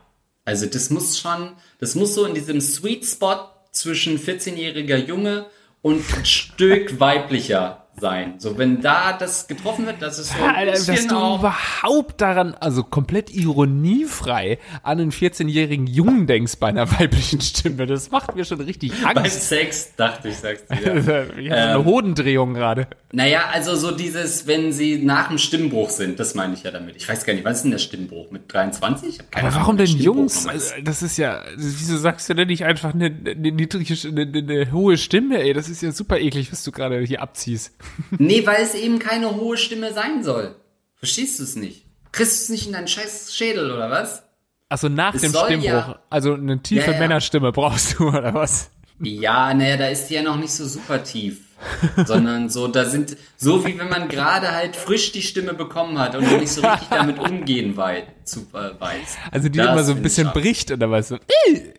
also das muss schon, das muss so in diesem Sweet Spot zwischen 14-jähriger Junge und ein Stück weiblicher sein. So, wenn da das getroffen wird, das ist so ein Alter, dass du auch überhaupt daran, also komplett ironiefrei an einen 14-jährigen Jungen denkst bei einer weiblichen Stimme. Das macht mir schon richtig Angst. Beim Sex, dachte ich, sagst du ja. ich habe ähm, eine Hodendrehung gerade. Naja, also so dieses, wenn sie nach dem Stimmbruch sind, das meine ich ja damit. Ich weiß gar nicht, was ist denn der Stimmbruch? Mit 23? Aber warum denn Jungs? Das ist ja, wieso sagst du denn nicht einfach eine, eine niedrige, eine, eine hohe Stimme, ey? Das ist ja super eklig, was du gerade hier abziehst nee, weil es eben keine hohe Stimme sein soll. Verstehst du es nicht? Kriegst du es nicht in deinen scheiß Schädel oder was? Also nach es dem Stimmbruch, ja, also eine tiefe ja, ja. Männerstimme brauchst du oder was? Ja, naja, da ist die ja noch nicht so super tief. sondern so, da sind, so wie wenn man gerade halt frisch die Stimme bekommen hat und nicht so richtig damit umgehen weit, zu, äh, weiß. Also die das immer so ein bisschen bricht oder was? So.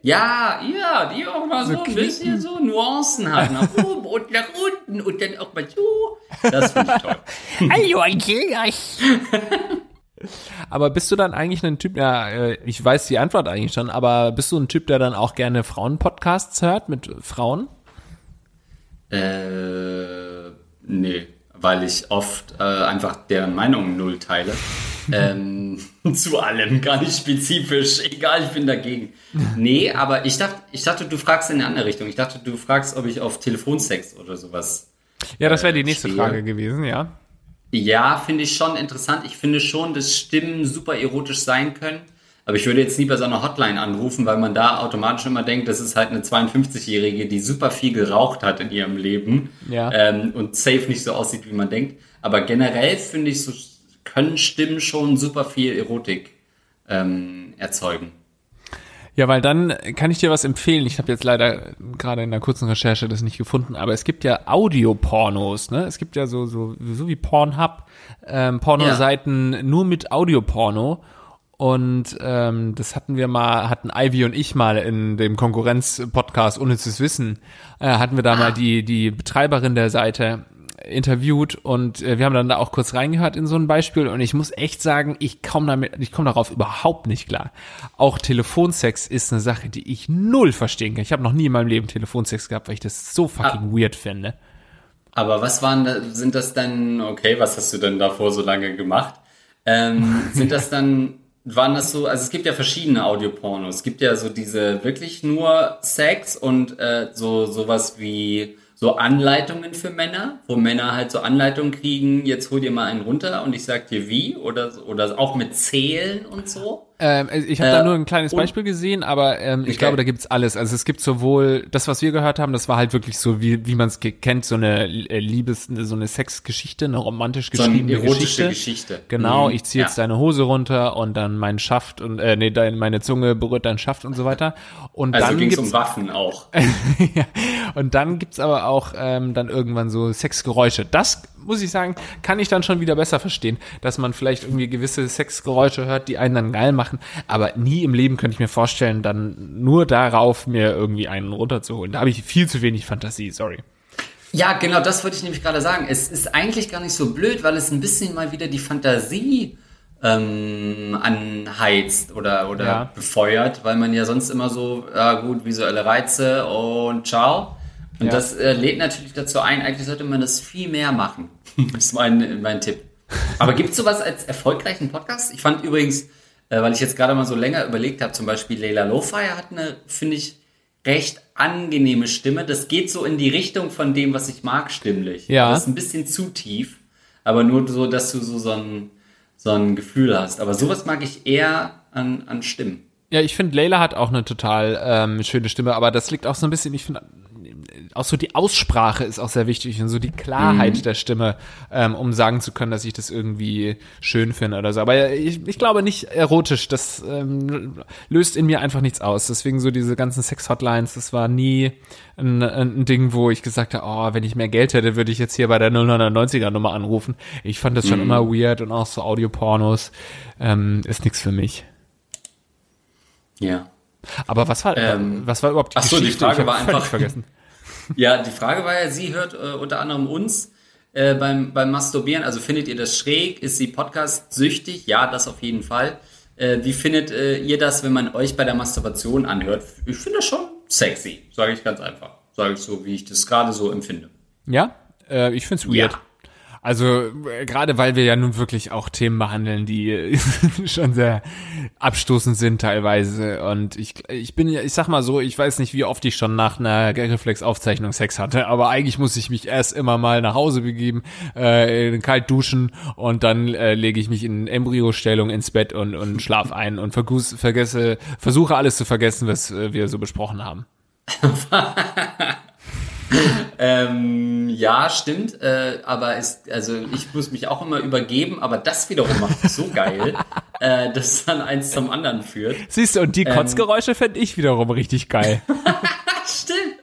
Ja, ja, die auch mal so, so ein bisschen so Nuancen hat, nach oben und nach unten und dann auch mal so. Das finde ich toll. Hallo, Andreas. Aber bist du dann eigentlich ein Typ, ja, äh, ich weiß die Antwort eigentlich schon, aber bist du ein Typ, der dann auch gerne Frauenpodcasts hört mit Frauen? Äh, nee, weil ich oft äh, einfach deren Meinung null teile. ähm, zu allem, gar nicht spezifisch. Egal, ich bin dagegen. Nee, aber ich dachte, ich dachte, du fragst in eine andere Richtung. Ich dachte, du fragst, ob ich auf Telefonsex oder sowas. Ja, das wäre die nächste stehe. Frage gewesen, ja. Ja, finde ich schon interessant. Ich finde schon, dass Stimmen super erotisch sein können. Aber ich würde jetzt nie bei so einer Hotline anrufen, weil man da automatisch immer denkt, das ist halt eine 52-Jährige, die super viel geraucht hat in ihrem Leben ja. ähm, und safe nicht so aussieht, wie man denkt. Aber generell finde ich, so können Stimmen schon super viel Erotik ähm, erzeugen. Ja, weil dann kann ich dir was empfehlen. Ich habe jetzt leider gerade in einer kurzen Recherche das nicht gefunden, aber es gibt ja Audiopornos, ne? Es gibt ja so so so wie Pornhub ähm, Pornoseiten ja. nur mit Audioporno und ähm, das hatten wir mal, hatten Ivy und ich mal in dem Konkurrenz-Podcast Unnützes Wissen, äh, hatten wir da ah. mal die, die Betreiberin der Seite interviewt und äh, wir haben dann da auch kurz reingehört in so ein Beispiel und ich muss echt sagen, ich komme damit, ich komme darauf überhaupt nicht klar. Auch Telefonsex ist eine Sache, die ich null verstehen kann. Ich habe noch nie in meinem Leben Telefonsex gehabt, weil ich das so fucking ah. weird finde. Aber was waren da, sind das dann, okay, was hast du denn davor so lange gemacht? Ähm, sind das dann waren das so, also es gibt ja verschiedene Audiopornos. Es gibt ja so diese wirklich nur Sex und äh, so sowas wie so Anleitungen für Männer, wo Männer halt so Anleitungen kriegen, jetzt hol dir mal einen runter und ich sag dir wie oder oder auch mit Zählen und so. Ähm, ich habe äh, da nur ein kleines Beispiel gesehen, aber ähm, ich okay. glaube, da gibt's alles. Also es gibt sowohl das, was wir gehört haben, das war halt wirklich so, wie, wie man es kennt, so eine äh, Liebes, so eine Sexgeschichte, eine romantisch geschriebene so eine Geschichte. Geschichte. Genau, mhm. ich ziehe jetzt ja. deine Hose runter und dann mein Schaft und äh, nee, dein, meine Zunge berührt dein Schaft und so weiter. Und also dann ging's um Waffen auch. ja. Und dann gibt's aber auch ähm, dann irgendwann so Sexgeräusche. Das muss ich sagen, kann ich dann schon wieder besser verstehen, dass man vielleicht irgendwie gewisse Sexgeräusche hört, die einen dann geil machen. Aber nie im Leben könnte ich mir vorstellen, dann nur darauf mir irgendwie einen runterzuholen. Da habe ich viel zu wenig Fantasie, sorry. Ja, genau, das wollte ich nämlich gerade sagen. Es ist eigentlich gar nicht so blöd, weil es ein bisschen mal wieder die Fantasie ähm, anheizt oder, oder ja. befeuert, weil man ja sonst immer so, ja gut, visuelle Reize und ciao. Und ja. das äh, lädt natürlich dazu ein, eigentlich sollte man das viel mehr machen. das ist mein, mein Tipp. Aber gibt es sowas als erfolgreichen Podcast? Ich fand übrigens, äh, weil ich jetzt gerade mal so länger überlegt habe, zum Beispiel Leila Lowfire hat eine, finde ich, recht angenehme Stimme. Das geht so in die Richtung von dem, was ich mag, stimmlich. Ja. Das ist ein bisschen zu tief, aber nur so, dass du so, so ein so ein Gefühl hast. Aber sowas mag ich eher an, an Stimmen. Ja, ich finde, Layla hat auch eine total ähm, schöne Stimme, aber das liegt auch so ein bisschen, ich finde, auch so die Aussprache ist auch sehr wichtig und so die Klarheit mhm. der Stimme, ähm, um sagen zu können, dass ich das irgendwie schön finde oder so. Aber ich, ich glaube nicht erotisch, das ähm, löst in mir einfach nichts aus. Deswegen so diese ganzen Sex-Hotlines, das war nie ein, ein Ding, wo ich gesagt habe, oh, wenn ich mehr Geld hätte, würde ich jetzt hier bei der 090er Nummer anrufen. Ich fand das schon mhm. immer weird und auch so Audiopornos ähm, ist nichts für mich. Ja. Aber was war, ähm, was war überhaupt die Ach so, Geschichte? die Frage war einfach vergessen. Ja, die Frage war ja, sie hört äh, unter anderem uns äh, beim, beim Masturbieren. Also findet ihr das schräg? Ist sie Podcast süchtig? Ja, das auf jeden Fall. Äh, wie findet äh, ihr das, wenn man euch bei der Masturbation anhört? Ich finde das schon sexy, sage ich ganz einfach. Sage ich so, wie ich das gerade so empfinde. Ja, äh, ich finde es weird. Ja. Also äh, gerade weil wir ja nun wirklich auch Themen behandeln, die schon sehr abstoßend sind teilweise. Und ich, ich bin ja, ich sag mal so, ich weiß nicht, wie oft ich schon nach einer Reflex-Aufzeichnung Sex hatte, aber eigentlich muss ich mich erst immer mal nach Hause begeben, äh, kalt duschen und dann äh, lege ich mich in Embryostellung ins Bett und, und schlaf ein und verguss, vergesse, versuche alles zu vergessen, was äh, wir so besprochen haben. ähm, ja, stimmt. Äh, aber es, also ich muss mich auch immer übergeben, aber das wiederum macht es so geil, äh, dass dann eins zum anderen führt. Siehst du, und die ähm, Kotzgeräusche fände ich wiederum richtig geil. stimmt.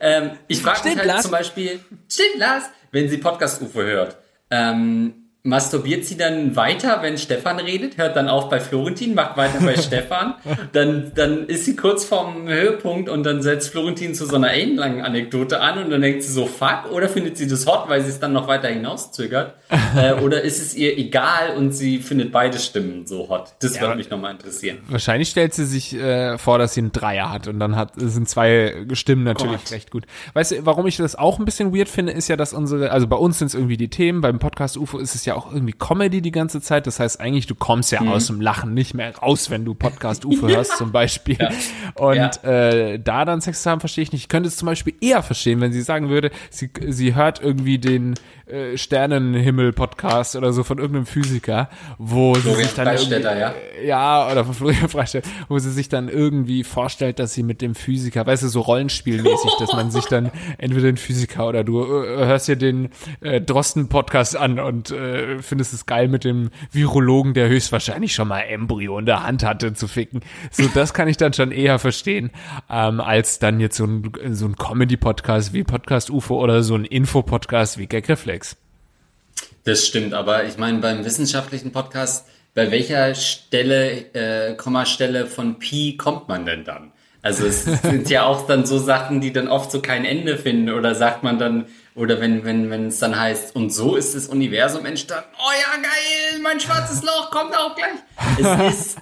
Ähm, ich frage mich halt Lars. zum Beispiel, stimmt, Lars, wenn sie Podcast-UFO hört. Ähm, masturbiert sie dann weiter, wenn Stefan redet, hört dann auf bei Florentin, macht weiter bei Stefan, dann, dann ist sie kurz vorm Höhepunkt und dann setzt Florentin zu so einer ellenlangen Anekdote an und dann denkt sie so, fuck, oder findet sie das hot, weil sie es dann noch weiter hinauszögert, äh, oder ist es ihr egal und sie findet beide Stimmen so hot? Das ja, würde mich nochmal interessieren. Wahrscheinlich stellt sie sich äh, vor, dass sie einen Dreier hat und dann hat, sind zwei Stimmen natürlich Gott. recht gut. Weißt du, warum ich das auch ein bisschen weird finde, ist ja, dass unsere, also bei uns sind es irgendwie die Themen, beim Podcast UFO ist es ja auch irgendwie Comedy die ganze Zeit. Das heißt eigentlich, du kommst ja mhm. aus dem Lachen nicht mehr raus, wenn du Podcast ja. hörst zum Beispiel. Ja. Und ja. Äh, da dann Sex zu haben, verstehe ich nicht. Ich könnte es zum Beispiel eher verstehen, wenn sie sagen würde, sie, sie hört irgendwie den äh, Sternenhimmel-Podcast oder so von irgendeinem Physiker, wo Florian sie sich dann Freistetter, ja? ja, oder von Florian Freistetter, wo sie sich dann irgendwie vorstellt, dass sie mit dem Physiker, weißt du, so Rollenspielmäßig, dass man sich dann entweder den Physiker oder du äh, hörst dir den äh, Drosten-Podcast an und äh, findest es geil mit dem Virologen, der höchstwahrscheinlich schon mal Embryo in der Hand hatte, zu ficken. So, das kann ich dann schon eher verstehen, ähm, als dann jetzt so ein, so ein Comedy-Podcast wie Podcast UFO oder so ein Info-Podcast wie Gag Alex. Das stimmt, aber ich meine, beim wissenschaftlichen Podcast, bei welcher Stelle, äh, Kommastelle von Pi kommt man denn dann? Also es sind ja auch dann so Sachen, die dann oft so kein Ende finden oder sagt man dann, oder wenn, wenn, wenn es dann heißt, und so ist das Universum entstanden, oh ja, geil, mein schwarzes Loch kommt auch gleich. Es ist,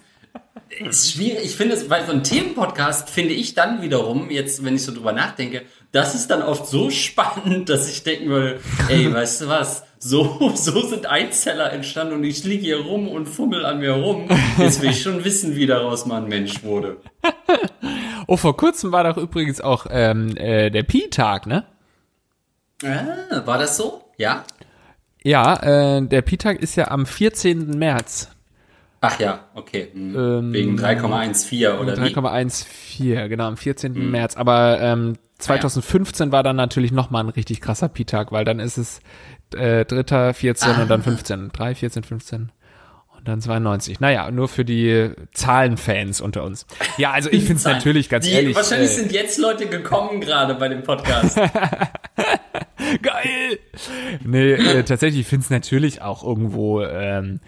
ist schwierig. Ich finde es, weil so ein Themenpodcast finde ich dann wiederum, jetzt, wenn ich so drüber nachdenke, das ist dann oft so spannend, dass ich denken würde, ey, weißt du was? So, so sind Einzeller entstanden und ich liege hier rum und fummel an mir rum. Jetzt will ich schon wissen, wie daraus mal ein Mensch wurde. oh, vor kurzem war doch übrigens auch ähm, äh, der Pi-Tag, ne? Ah, war das so? Ja? Ja, äh, der Pi-Tag ist ja am 14. März. Ach ja, okay. Hm. Ähm, Wegen 3,14 oder 3,14, genau, am 14. Hm. März. Aber ähm, 2015 ah, ja. war dann natürlich nochmal ein richtig krasser Pi-Tag, weil dann ist es äh, dritter, 14 ah. und dann 15. 3, 14, 15 und dann 92. Naja, nur für die Zahlenfans unter uns. Ja, also ich finde es natürlich ganz die, ehrlich. Wahrscheinlich äh, sind jetzt Leute gekommen gerade bei dem Podcast. Geil! Nee, äh, tatsächlich, ich finde es natürlich auch irgendwo ähm,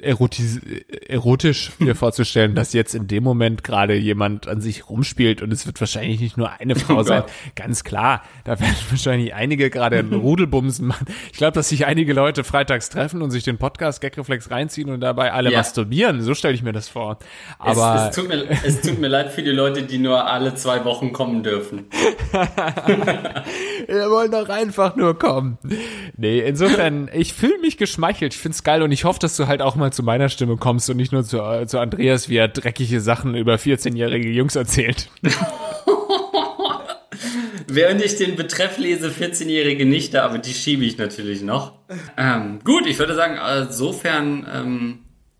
erotis erotisch mir vorzustellen, dass jetzt in dem Moment gerade jemand an sich rumspielt und es wird wahrscheinlich nicht nur eine Frau oh sein. Ganz klar, da werden wahrscheinlich einige gerade einen Rudelbumsen machen. Ich glaube, dass sich einige Leute freitags treffen und sich den Podcast Gagreflex reinziehen und dabei alle ja. masturbieren. So stelle ich mir das vor. Aber es, es, tut mir, es tut mir leid für die Leute, die nur alle zwei Wochen kommen dürfen. Wir wollen doch einfach nur kommen. Nee, insofern, ich fühle mich geschmeichelt. Ich find's geil und ich hoffe, dass du halt auch mal zu meiner Stimme kommst und nicht nur zu, äh, zu Andreas, wie er dreckige Sachen über 14-jährige Jungs erzählt. Während ich den Betreff lese, 14-jährige Nichte, aber die schiebe ich natürlich noch. Ähm, gut, ich würde sagen, insofern ähm,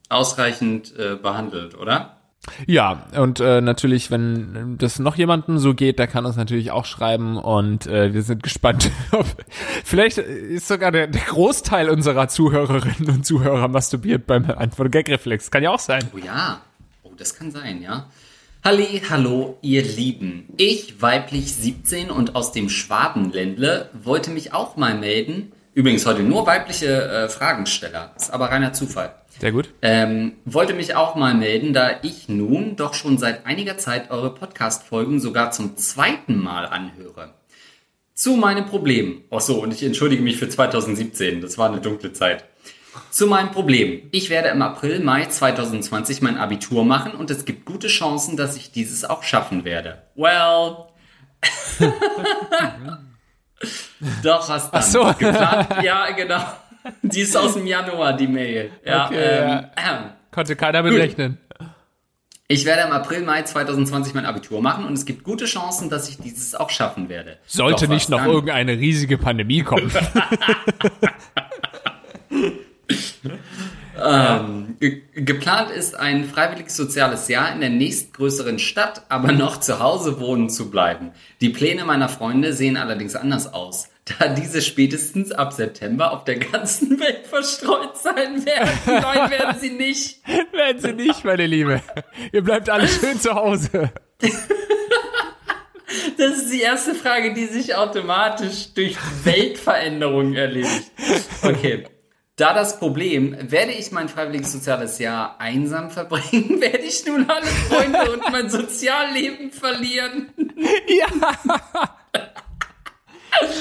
ausreichend äh, behandelt, oder? Ja, und äh, natürlich, wenn das noch jemandem so geht, der kann uns natürlich auch schreiben und äh, wir sind gespannt. Vielleicht ist sogar der, der Großteil unserer Zuhörerinnen und Zuhörer masturbiert beim Antwort Gagreflex. Kann ja auch sein. Oh ja, oh, das kann sein, ja. Halli, hallo, ihr Lieben. Ich, weiblich 17 und aus dem Schwabenländle, wollte mich auch mal melden. Übrigens heute nur weibliche äh, Fragensteller. Ist aber reiner Zufall. Sehr gut. Ähm, wollte mich auch mal melden, da ich nun doch schon seit einiger Zeit eure Podcast-Folgen sogar zum zweiten Mal anhöre. Zu meinem Problem. Ach so, und ich entschuldige mich für 2017. Das war eine dunkle Zeit. Zu meinem Problem. Ich werde im April, Mai 2020 mein Abitur machen und es gibt gute Chancen, dass ich dieses auch schaffen werde. Well. Doch, hast dann. Ach so. Geplant. Ja, genau. Die ist aus dem Januar, die Mail. Ja, okay, ähm, ja. Konnte keiner berechnen. Ich werde im April, Mai 2020 mein Abitur machen und es gibt gute Chancen, dass ich dieses auch schaffen werde. Sollte Doch, nicht noch dann? irgendeine riesige Pandemie kommen. ähm, ge geplant ist ein freiwilliges soziales Jahr in der nächstgrößeren Stadt, aber noch zu Hause wohnen zu bleiben. Die Pläne meiner Freunde sehen allerdings anders aus da diese spätestens ab September auf der ganzen Welt verstreut sein werden. Nein, werden sie nicht. werden sie nicht, meine Liebe. Ihr bleibt alle schön zu Hause. Das ist die erste Frage, die sich automatisch durch Weltveränderung erledigt. Okay. Da das Problem, werde ich mein freiwilliges soziales Jahr einsam verbringen, werde ich nun alle Freunde und mein Sozialleben verlieren. Ja.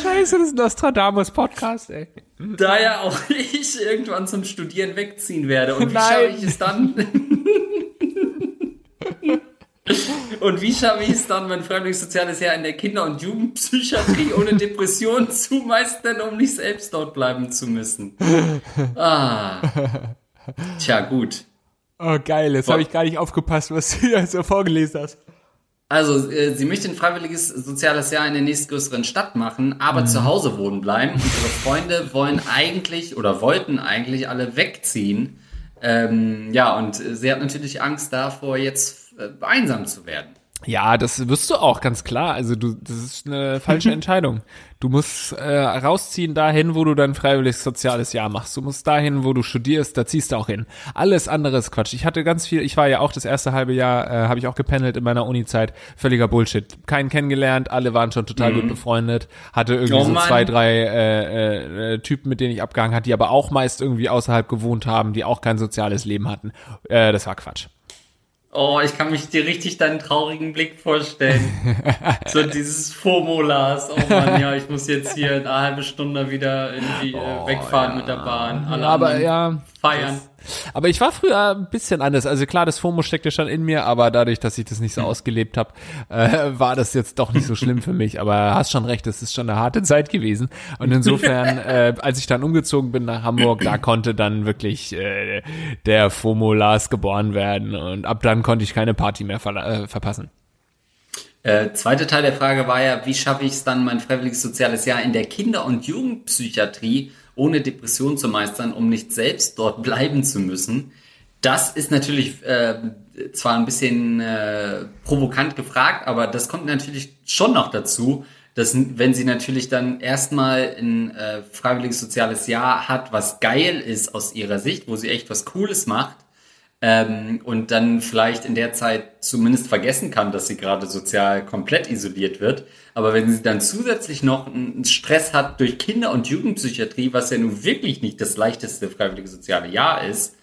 Scheiße, das ist ein Nostradamus-Podcast, ey. Da ja auch ich irgendwann zum Studieren wegziehen werde. Und wie schaffe ich es dann? und wie schaffe ich es dann, mein freiwilliges Jahr in der Kinder- und Jugendpsychiatrie ohne Depression zu meistern, um nicht selbst dort bleiben zu müssen? Ah. Tja, gut. Oh, geil. Jetzt habe ich gar nicht aufgepasst, was du hier so vorgelesen hast. Also, äh, sie möchte ein freiwilliges soziales Jahr in der nächstgrößeren Stadt machen, aber mhm. zu Hause wohnen bleiben. Und ihre Freunde wollen eigentlich oder wollten eigentlich alle wegziehen. Ähm, ja, und sie hat natürlich Angst davor, jetzt einsam zu werden. Ja, das wirst du auch, ganz klar. Also du, das ist eine falsche Entscheidung. Du musst äh, rausziehen dahin, wo du dein freiwilliges soziales Jahr machst. Du musst dahin, wo du studierst, da ziehst du auch hin. Alles andere ist Quatsch. Ich hatte ganz viel, ich war ja auch das erste halbe Jahr, äh, habe ich auch gependelt in meiner Uni-Zeit. Völliger Bullshit. Keinen kennengelernt, alle waren schon total mhm. gut befreundet. Hatte irgendwie oh, so zwei, drei äh, äh, Typen, mit denen ich abgehangen hatte, die aber auch meist irgendwie außerhalb gewohnt haben, die auch kein soziales Leben hatten. Äh, das war Quatsch. Oh, ich kann mich dir richtig deinen traurigen Blick vorstellen. so dieses FOMO-Lars. Oh Mann, ja, ich muss jetzt hier eine halbe Stunde wieder irgendwie äh, oh, wegfahren ja. mit der Bahn. Alle aber ja. Feiern. Aber ich war früher ein bisschen anders. Also klar, das FOMO steckte schon in mir, aber dadurch, dass ich das nicht so hm. ausgelebt habe, äh, war das jetzt doch nicht so schlimm für mich. Aber hast schon recht, es ist schon eine harte Zeit gewesen. Und insofern, äh, als ich dann umgezogen bin nach Hamburg, da konnte dann wirklich äh, der FOMO Lars geboren werden. Und ab dann konnte ich keine Party mehr ver äh, verpassen. Äh, zweite Teil der Frage war ja, wie schaffe ich es dann, mein freiwilliges soziales Jahr in der Kinder- und Jugendpsychiatrie ohne Depression zu meistern, um nicht selbst dort bleiben zu müssen. Das ist natürlich äh, zwar ein bisschen äh, provokant gefragt, aber das kommt natürlich schon noch dazu, dass wenn sie natürlich dann erstmal ein äh, freiwilliges soziales Jahr hat, was geil ist aus ihrer Sicht, wo sie echt was Cooles macht, ähm, und dann vielleicht in der Zeit zumindest vergessen kann, dass sie gerade sozial komplett isoliert wird. Aber wenn sie dann zusätzlich noch einen Stress hat durch Kinder- und Jugendpsychiatrie, was ja nun wirklich nicht das leichteste freiwillige soziale Jahr ist,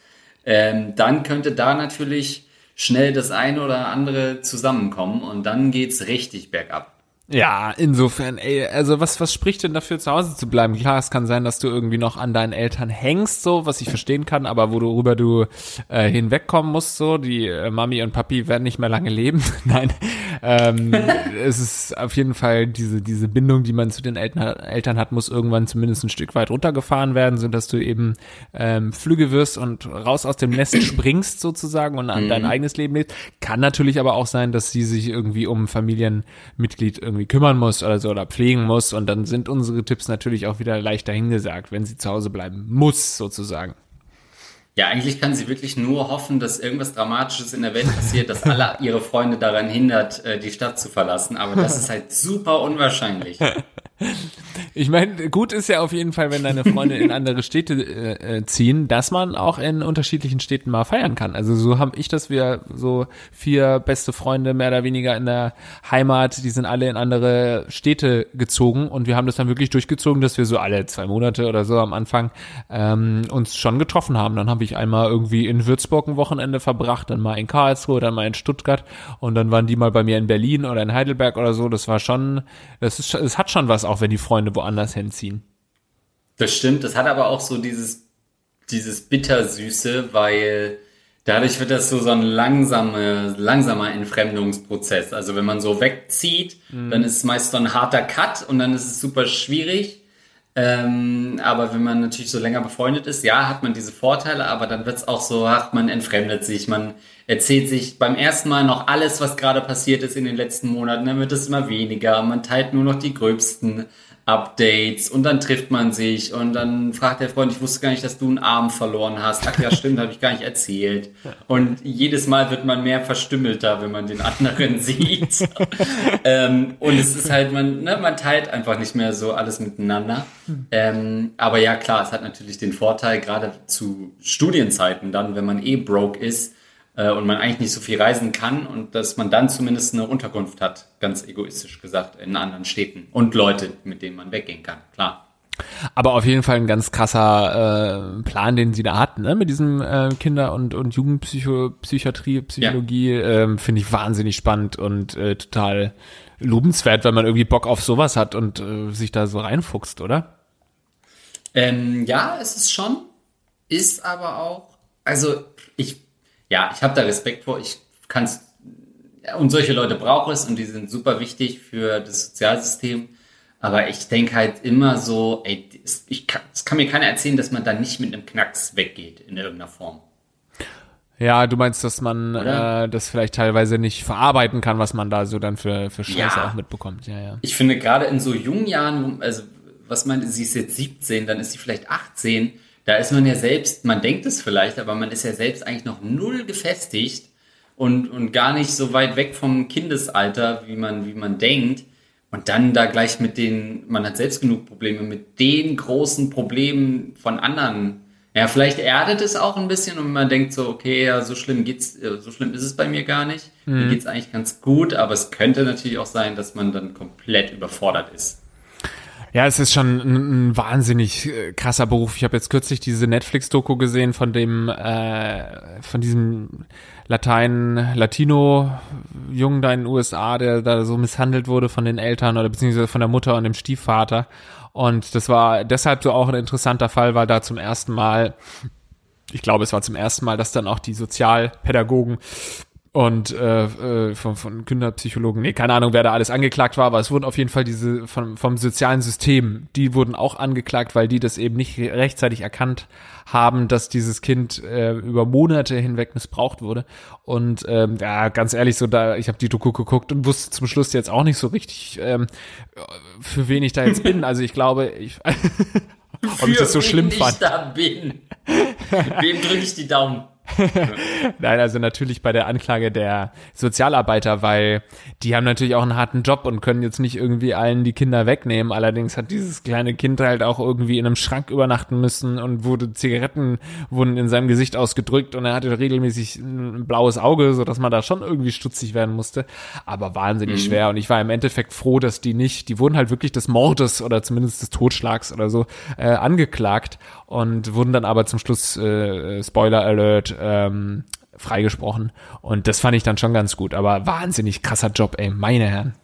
ähm, dann könnte da natürlich schnell das eine oder andere zusammenkommen und dann geht's richtig bergab. Ja, insofern, ey, also was, was spricht denn dafür, zu Hause zu bleiben? Klar, es kann sein, dass du irgendwie noch an deinen Eltern hängst, so, was ich verstehen kann, aber worüber du äh, hinwegkommen musst, so, die äh, Mami und Papi werden nicht mehr lange leben. Nein, ähm, es ist auf jeden Fall diese, diese Bindung, die man zu den Eltern, Eltern hat, muss irgendwann zumindest ein Stück weit runtergefahren werden, so dass du eben ähm, Flüge wirst und raus aus dem Nest springst sozusagen und an mhm. dein eigenes Leben lebst. Kann natürlich aber auch sein, dass sie sich irgendwie um Familienmitglied irgendwie irgendwie kümmern muss oder so oder pflegen muss. Und dann sind unsere Tipps natürlich auch wieder leichter hingesagt, wenn sie zu Hause bleiben muss, sozusagen. Ja, eigentlich kann sie wirklich nur hoffen, dass irgendwas Dramatisches in der Welt passiert, dass alle ihre Freunde daran hindert, äh, die Stadt zu verlassen. Aber das ist halt super unwahrscheinlich. Ich meine, gut ist ja auf jeden Fall, wenn deine Freunde in andere Städte äh, äh, ziehen, dass man auch in unterschiedlichen Städten mal feiern kann. Also so habe ich das, wir so vier beste Freunde mehr oder weniger in der Heimat, die sind alle in andere Städte gezogen und wir haben das dann wirklich durchgezogen, dass wir so alle zwei Monate oder so am Anfang ähm, uns schon getroffen haben. Dann habe ich einmal irgendwie in Würzburg ein Wochenende verbracht, dann mal in Karlsruhe, dann mal in Stuttgart und dann waren die mal bei mir in Berlin oder in Heidelberg oder so. Das war schon, das ist, es hat schon was auch wenn die Freunde woanders hinziehen. Das stimmt, das hat aber auch so dieses, dieses Bittersüße, weil dadurch wird das so, so ein langsame, langsamer Entfremdungsprozess. Also wenn man so wegzieht, mhm. dann ist es meist so ein harter Cut und dann ist es super schwierig. Ähm, aber wenn man natürlich so länger befreundet ist, ja, hat man diese Vorteile, aber dann wird es auch so, ach, man entfremdet sich, man erzählt sich beim ersten Mal noch alles, was gerade passiert ist in den letzten Monaten, dann wird es immer weniger, man teilt nur noch die gröbsten Updates und dann trifft man sich und dann fragt der Freund, ich wusste gar nicht, dass du einen Arm verloren hast. Ach ja, stimmt, habe ich gar nicht erzählt. Und jedes Mal wird man mehr verstümmelter, wenn man den anderen sieht. ähm, und es ist halt, man, ne, man teilt einfach nicht mehr so alles miteinander. Ähm, aber ja, klar, es hat natürlich den Vorteil, gerade zu Studienzeiten dann, wenn man eh broke ist, äh, und man eigentlich nicht so viel reisen kann und dass man dann zumindest eine Unterkunft hat, ganz egoistisch gesagt, in anderen Städten und Leute, mit denen man weggehen kann, klar. Aber auf jeden Fall ein ganz krasser äh, Plan, den sie da hatten, ne? mit diesem äh, Kinder- und, und Jugendpsychiatrie, Psychologie, ja. ähm, finde ich wahnsinnig spannend und äh, total lobenswert, wenn man irgendwie Bock auf sowas hat und äh, sich da so reinfuchst, oder? Ähm, ja, es ist schon, ist aber auch, also ja, ich habe da Respekt vor. Ich kann es und solche Leute braucht es und die sind super wichtig für das Sozialsystem. Aber ich denke halt immer so, ey, ich kann, es kann mir keiner erzählen, dass man da nicht mit einem Knacks weggeht in irgendeiner Form. Ja, du meinst, dass man äh, das vielleicht teilweise nicht verarbeiten kann, was man da so dann für, für Scheiße ja. auch mitbekommt. Ja, ja. Ich finde gerade in so jungen Jahren, also was meinte, sie ist jetzt 17, dann ist sie vielleicht 18 da ist man ja selbst, man denkt es vielleicht, aber man ist ja selbst eigentlich noch null gefestigt und, und gar nicht so weit weg vom Kindesalter, wie man, wie man denkt. Und dann da gleich mit den, man hat selbst genug Probleme, mit den großen Problemen von anderen. Ja, vielleicht erdet es auch ein bisschen und man denkt so, okay, ja, so schlimm geht's, äh, so schlimm ist es bei mir gar nicht. Mhm. Mir geht's eigentlich ganz gut, aber es könnte natürlich auch sein, dass man dann komplett überfordert ist. Ja, es ist schon ein, ein wahnsinnig äh, krasser Beruf. Ich habe jetzt kürzlich diese Netflix-Doku gesehen von dem, äh, von diesem Latein, Latino-Jungen da in den USA, der da so misshandelt wurde von den Eltern oder beziehungsweise von der Mutter und dem Stiefvater. Und das war deshalb so auch ein interessanter Fall, weil da zum ersten Mal ich glaube, es war zum ersten Mal, dass dann auch die Sozialpädagogen und äh, äh, von, von Kinderpsychologen, nee, keine Ahnung, wer da alles angeklagt war, aber es wurden auf jeden Fall diese vom, vom sozialen System, die wurden auch angeklagt, weil die das eben nicht rechtzeitig erkannt haben, dass dieses Kind äh, über Monate hinweg missbraucht wurde. Und ähm, ja, ganz ehrlich, so da, ich habe die Doku geguckt und wusste zum Schluss jetzt auch nicht so richtig, ähm, für wen ich da jetzt bin. Also ich glaube, ich ob ich das so schlimm fand. Da bin. Wem drücke ich die Daumen? Nein, also natürlich bei der Anklage der Sozialarbeiter, weil die haben natürlich auch einen harten Job und können jetzt nicht irgendwie allen die Kinder wegnehmen. Allerdings hat dieses kleine Kind halt auch irgendwie in einem Schrank übernachten müssen und wurde Zigaretten wurden in seinem Gesicht ausgedrückt und er hatte regelmäßig ein blaues Auge, so dass man da schon irgendwie stutzig werden musste. Aber wahnsinnig mhm. schwer und ich war im Endeffekt froh, dass die nicht, die wurden halt wirklich des Mordes oder zumindest des Totschlags oder so äh, angeklagt und wurden dann aber zum Schluss, äh, Spoiler Alert, ähm, freigesprochen. Und das fand ich dann schon ganz gut. Aber wahnsinnig krasser Job, ey, meine Herren.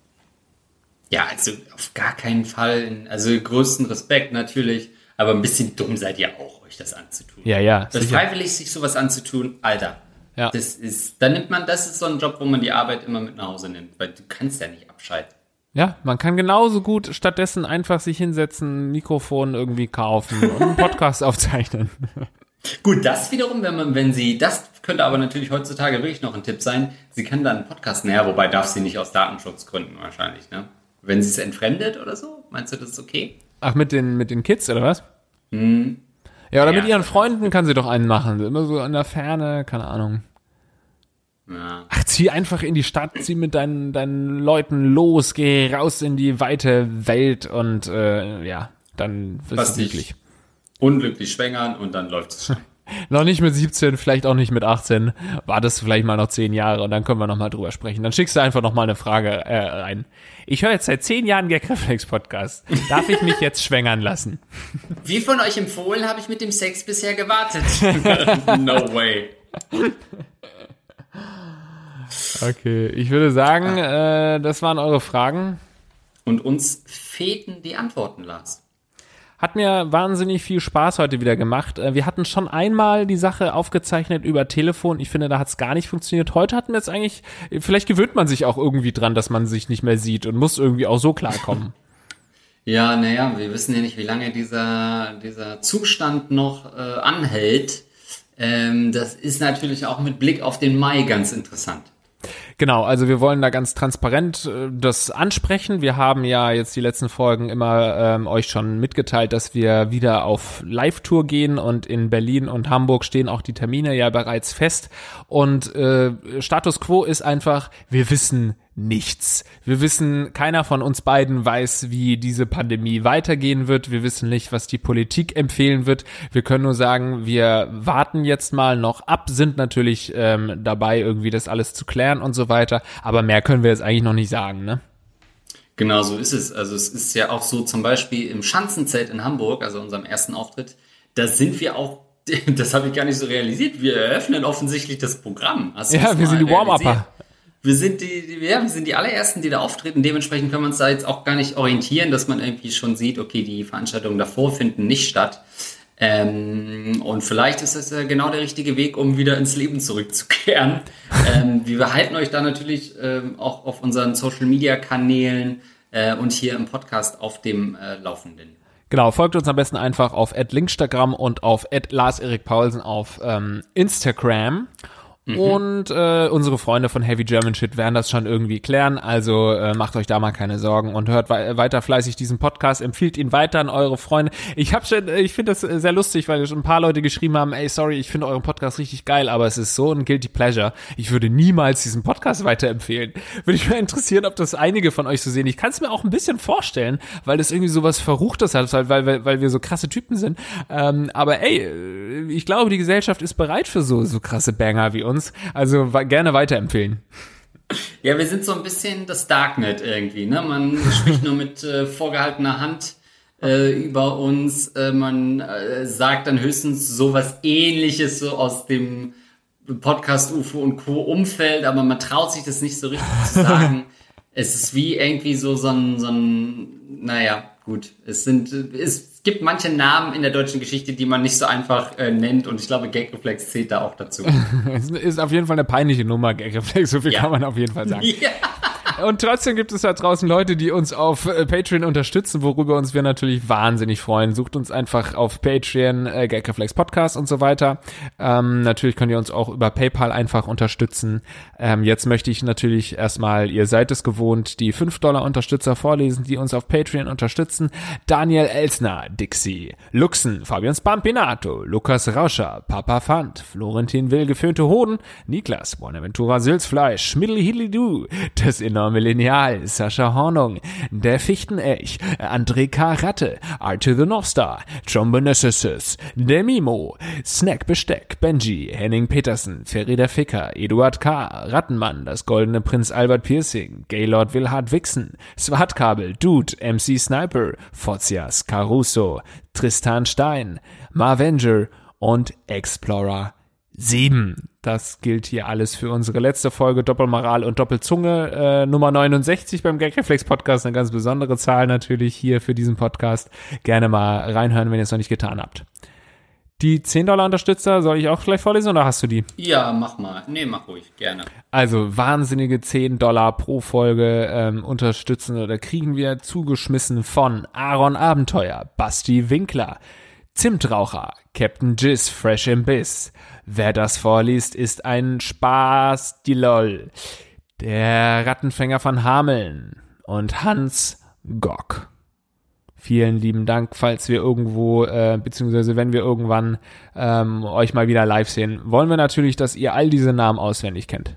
Ja, also auf gar keinen Fall. Also größten Respekt natürlich. Aber ein bisschen dumm seid ihr auch, euch das anzutun. Ja, ja. Das freiwillig sich sowas anzutun, Alter. Ja. Das ist, dann nimmt man, das ist so ein Job, wo man die Arbeit immer mit nach Hause nimmt, weil du kannst ja nicht abschalten. Ja, man kann genauso gut stattdessen einfach sich hinsetzen, Mikrofon irgendwie kaufen und einen Podcast aufzeichnen. Gut, das wiederum, wenn man, wenn sie, das könnte aber natürlich heutzutage wirklich noch ein Tipp sein. Sie kann dann einen Podcast näher, wobei darf sie nicht aus Datenschutzgründen wahrscheinlich, ne? Wenn sie es entfremdet oder so, meinst du, das ist okay? Ach, mit den, mit den Kids oder was? Hm. Ja, oder ja, mit ihren Freunden kann sie doch einen machen. Immer so an der Ferne, keine Ahnung. Ja. Ach, zieh einfach in die Stadt, zieh mit deinen, deinen Leuten los, geh raus in die weite Welt und äh, ja, dann wirst du glücklich. Unglücklich schwängern und dann läuft es. noch nicht mit 17, vielleicht auch nicht mit 18. Wartest du vielleicht mal noch 10 Jahre und dann können wir nochmal drüber sprechen. Dann schickst du einfach nochmal eine Frage äh, rein. Ich höre jetzt seit 10 Jahren Gag Reflex Podcast. Darf ich mich jetzt schwängern lassen? Wie von euch empfohlen, habe ich mit dem Sex bisher gewartet. no way. Okay, ich würde sagen, äh, das waren eure Fragen. Und uns fehlten die Antworten, Lars. Hat mir wahnsinnig viel Spaß heute wieder gemacht. Äh, wir hatten schon einmal die Sache aufgezeichnet über Telefon. Ich finde, da hat es gar nicht funktioniert. Heute hatten wir es eigentlich, vielleicht gewöhnt man sich auch irgendwie dran, dass man sich nicht mehr sieht und muss irgendwie auch so klarkommen. Ja, naja, wir wissen ja nicht, wie lange dieser, dieser Zustand noch äh, anhält. Ähm, das ist natürlich auch mit Blick auf den Mai ganz interessant. Genau, also wir wollen da ganz transparent äh, das ansprechen. Wir haben ja jetzt die letzten Folgen immer ähm, euch schon mitgeteilt, dass wir wieder auf Live-Tour gehen und in Berlin und Hamburg stehen auch die Termine ja bereits fest. Und äh, Status quo ist einfach, wir wissen nichts. Wir wissen, keiner von uns beiden weiß, wie diese Pandemie weitergehen wird. Wir wissen nicht, was die Politik empfehlen wird. Wir können nur sagen, wir warten jetzt mal noch ab, sind natürlich ähm, dabei, irgendwie das alles zu klären und so weiter. Aber mehr können wir jetzt eigentlich noch nicht sagen, ne? Genau, so ist es. Also es ist ja auch so zum Beispiel im Schanzenzelt in Hamburg, also unserem ersten Auftritt, da sind wir auch das habe ich gar nicht so realisiert. Wir eröffnen offensichtlich das Programm. ja, wir sind die Warm-Upper wir sind die, die, ja, wir sind die allerersten, die da auftreten. Dementsprechend können wir uns da jetzt auch gar nicht orientieren, dass man irgendwie schon sieht, okay, die Veranstaltungen davor finden nicht statt. Ähm, und vielleicht ist das ja genau der richtige Weg, um wieder ins Leben zurückzukehren. ähm, wir halten euch da natürlich ähm, auch auf unseren Social Media Kanälen äh, und hier im Podcast auf dem äh, Laufenden. Genau, folgt uns am besten einfach auf Linkstagram und auf Lars Erik Paulsen auf ähm, Instagram. Mhm. Und äh, unsere Freunde von Heavy German Shit werden das schon irgendwie klären. Also äh, macht euch da mal keine Sorgen und hört we weiter fleißig diesen Podcast. Empfiehlt ihn weiter an eure Freunde. Ich habe schon, ich finde das sehr lustig, weil schon ein paar Leute geschrieben haben, ey, sorry, ich finde euren Podcast richtig geil, aber es ist so ein guilty pleasure. Ich würde niemals diesen Podcast weiterempfehlen. Würde ich mal interessieren, ob das einige von euch so sehen. Ich kann es mir auch ein bisschen vorstellen, weil das irgendwie so was Verruchtes hat, weil, weil, weil wir so krasse Typen sind. Ähm, aber ey, ich glaube, die Gesellschaft ist bereit für so, so krasse Banger wie uns uns. Also gerne weiterempfehlen. Ja, wir sind so ein bisschen das Darknet irgendwie. Ne? Man spricht nur mit äh, vorgehaltener Hand äh, über uns. Äh, man äh, sagt dann höchstens sowas ähnliches so aus dem Podcast UFO und Co. Umfeld, aber man traut sich das nicht so richtig zu sagen. es ist wie irgendwie so, so ein, so ein, naja, gut. Es sind, es gibt manche Namen in der deutschen Geschichte, die man nicht so einfach äh, nennt und ich glaube, Gagreflex zählt da auch dazu. es ist auf jeden Fall eine peinliche Nummer, Gagreflex, so viel ja. kann man auf jeden Fall sagen. Ja. Und trotzdem gibt es da draußen Leute, die uns auf äh, Patreon unterstützen, worüber uns wir natürlich wahnsinnig freuen. Sucht uns einfach auf Patreon, äh, Gagreflex Podcast und so weiter. Ähm, natürlich könnt ihr uns auch über PayPal einfach unterstützen. Ähm, jetzt möchte ich natürlich erstmal, ihr seid es gewohnt, die 5 Dollar Unterstützer vorlesen, die uns auf Patreon unterstützen. Daniel Elsner, Dixie, Luxen, Fabian Spampinato, Lukas Rauscher, Papa Fand, Florentin Will, geföhnte Hoden, Niklas, Bonaventura Sülzfleisch, Schmiddel Hilidu, das enorme Lineal, Sascha Hornung, der Fichtenelch, André K. Ratte, Arthur the Northstar, Trombonessus, der Mimo, Snack Besteck, Benji, Henning Petersen, Ferry der Ficker, Eduard K., Rattenmann, das goldene Prinz Albert Piercing, Gaylord Wilhard Wixen, Swatkabel, Dude, MC Sniper, Forzias, Caruso, Tristan Stein, Marvenger und Explorer 7. Das gilt hier alles für unsere letzte Folge Doppelmoral und Doppelzunge äh, Nummer 69 beim Gagreflex Podcast. Eine ganz besondere Zahl natürlich hier für diesen Podcast. Gerne mal reinhören, wenn ihr es noch nicht getan habt. Die 10 Dollar Unterstützer, soll ich auch gleich vorlesen oder hast du die? Ja, mach mal. Nee, mach ruhig, gerne. Also wahnsinnige 10 Dollar pro Folge ähm, unterstützen oder kriegen wir zugeschmissen von Aaron Abenteuer, Basti Winkler, Zimtraucher, Captain Jizz, Fresh im Biss. Wer das vorliest, ist ein Spaß, die LOL. Der Rattenfänger von Hameln und Hans Gock. Vielen lieben Dank, falls wir irgendwo, äh, beziehungsweise wenn wir irgendwann ähm, euch mal wieder live sehen, wollen wir natürlich, dass ihr all diese Namen auswendig kennt.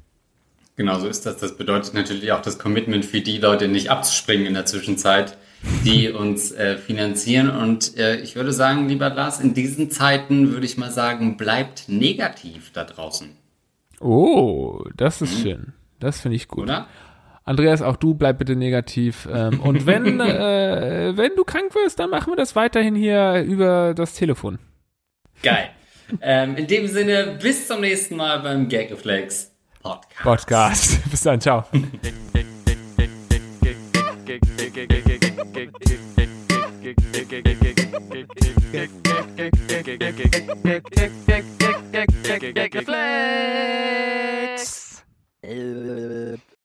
Genau so ist das. Das bedeutet natürlich auch das Commitment für die Leute nicht abzuspringen in der Zwischenzeit die uns äh, finanzieren. Und äh, ich würde sagen, lieber Lars, in diesen Zeiten würde ich mal sagen, bleibt negativ da draußen. Oh, das ist mhm. schön. Das finde ich gut. Oder? Andreas, auch du bleib bitte negativ. Ähm, und wenn, äh, wenn du krank wirst, dann machen wir das weiterhin hier über das Telefon. Geil. ähm, in dem Sinne, bis zum nächsten Mal beim Gagreflex Podcast. Podcast. Bis dann, ciao. Flex.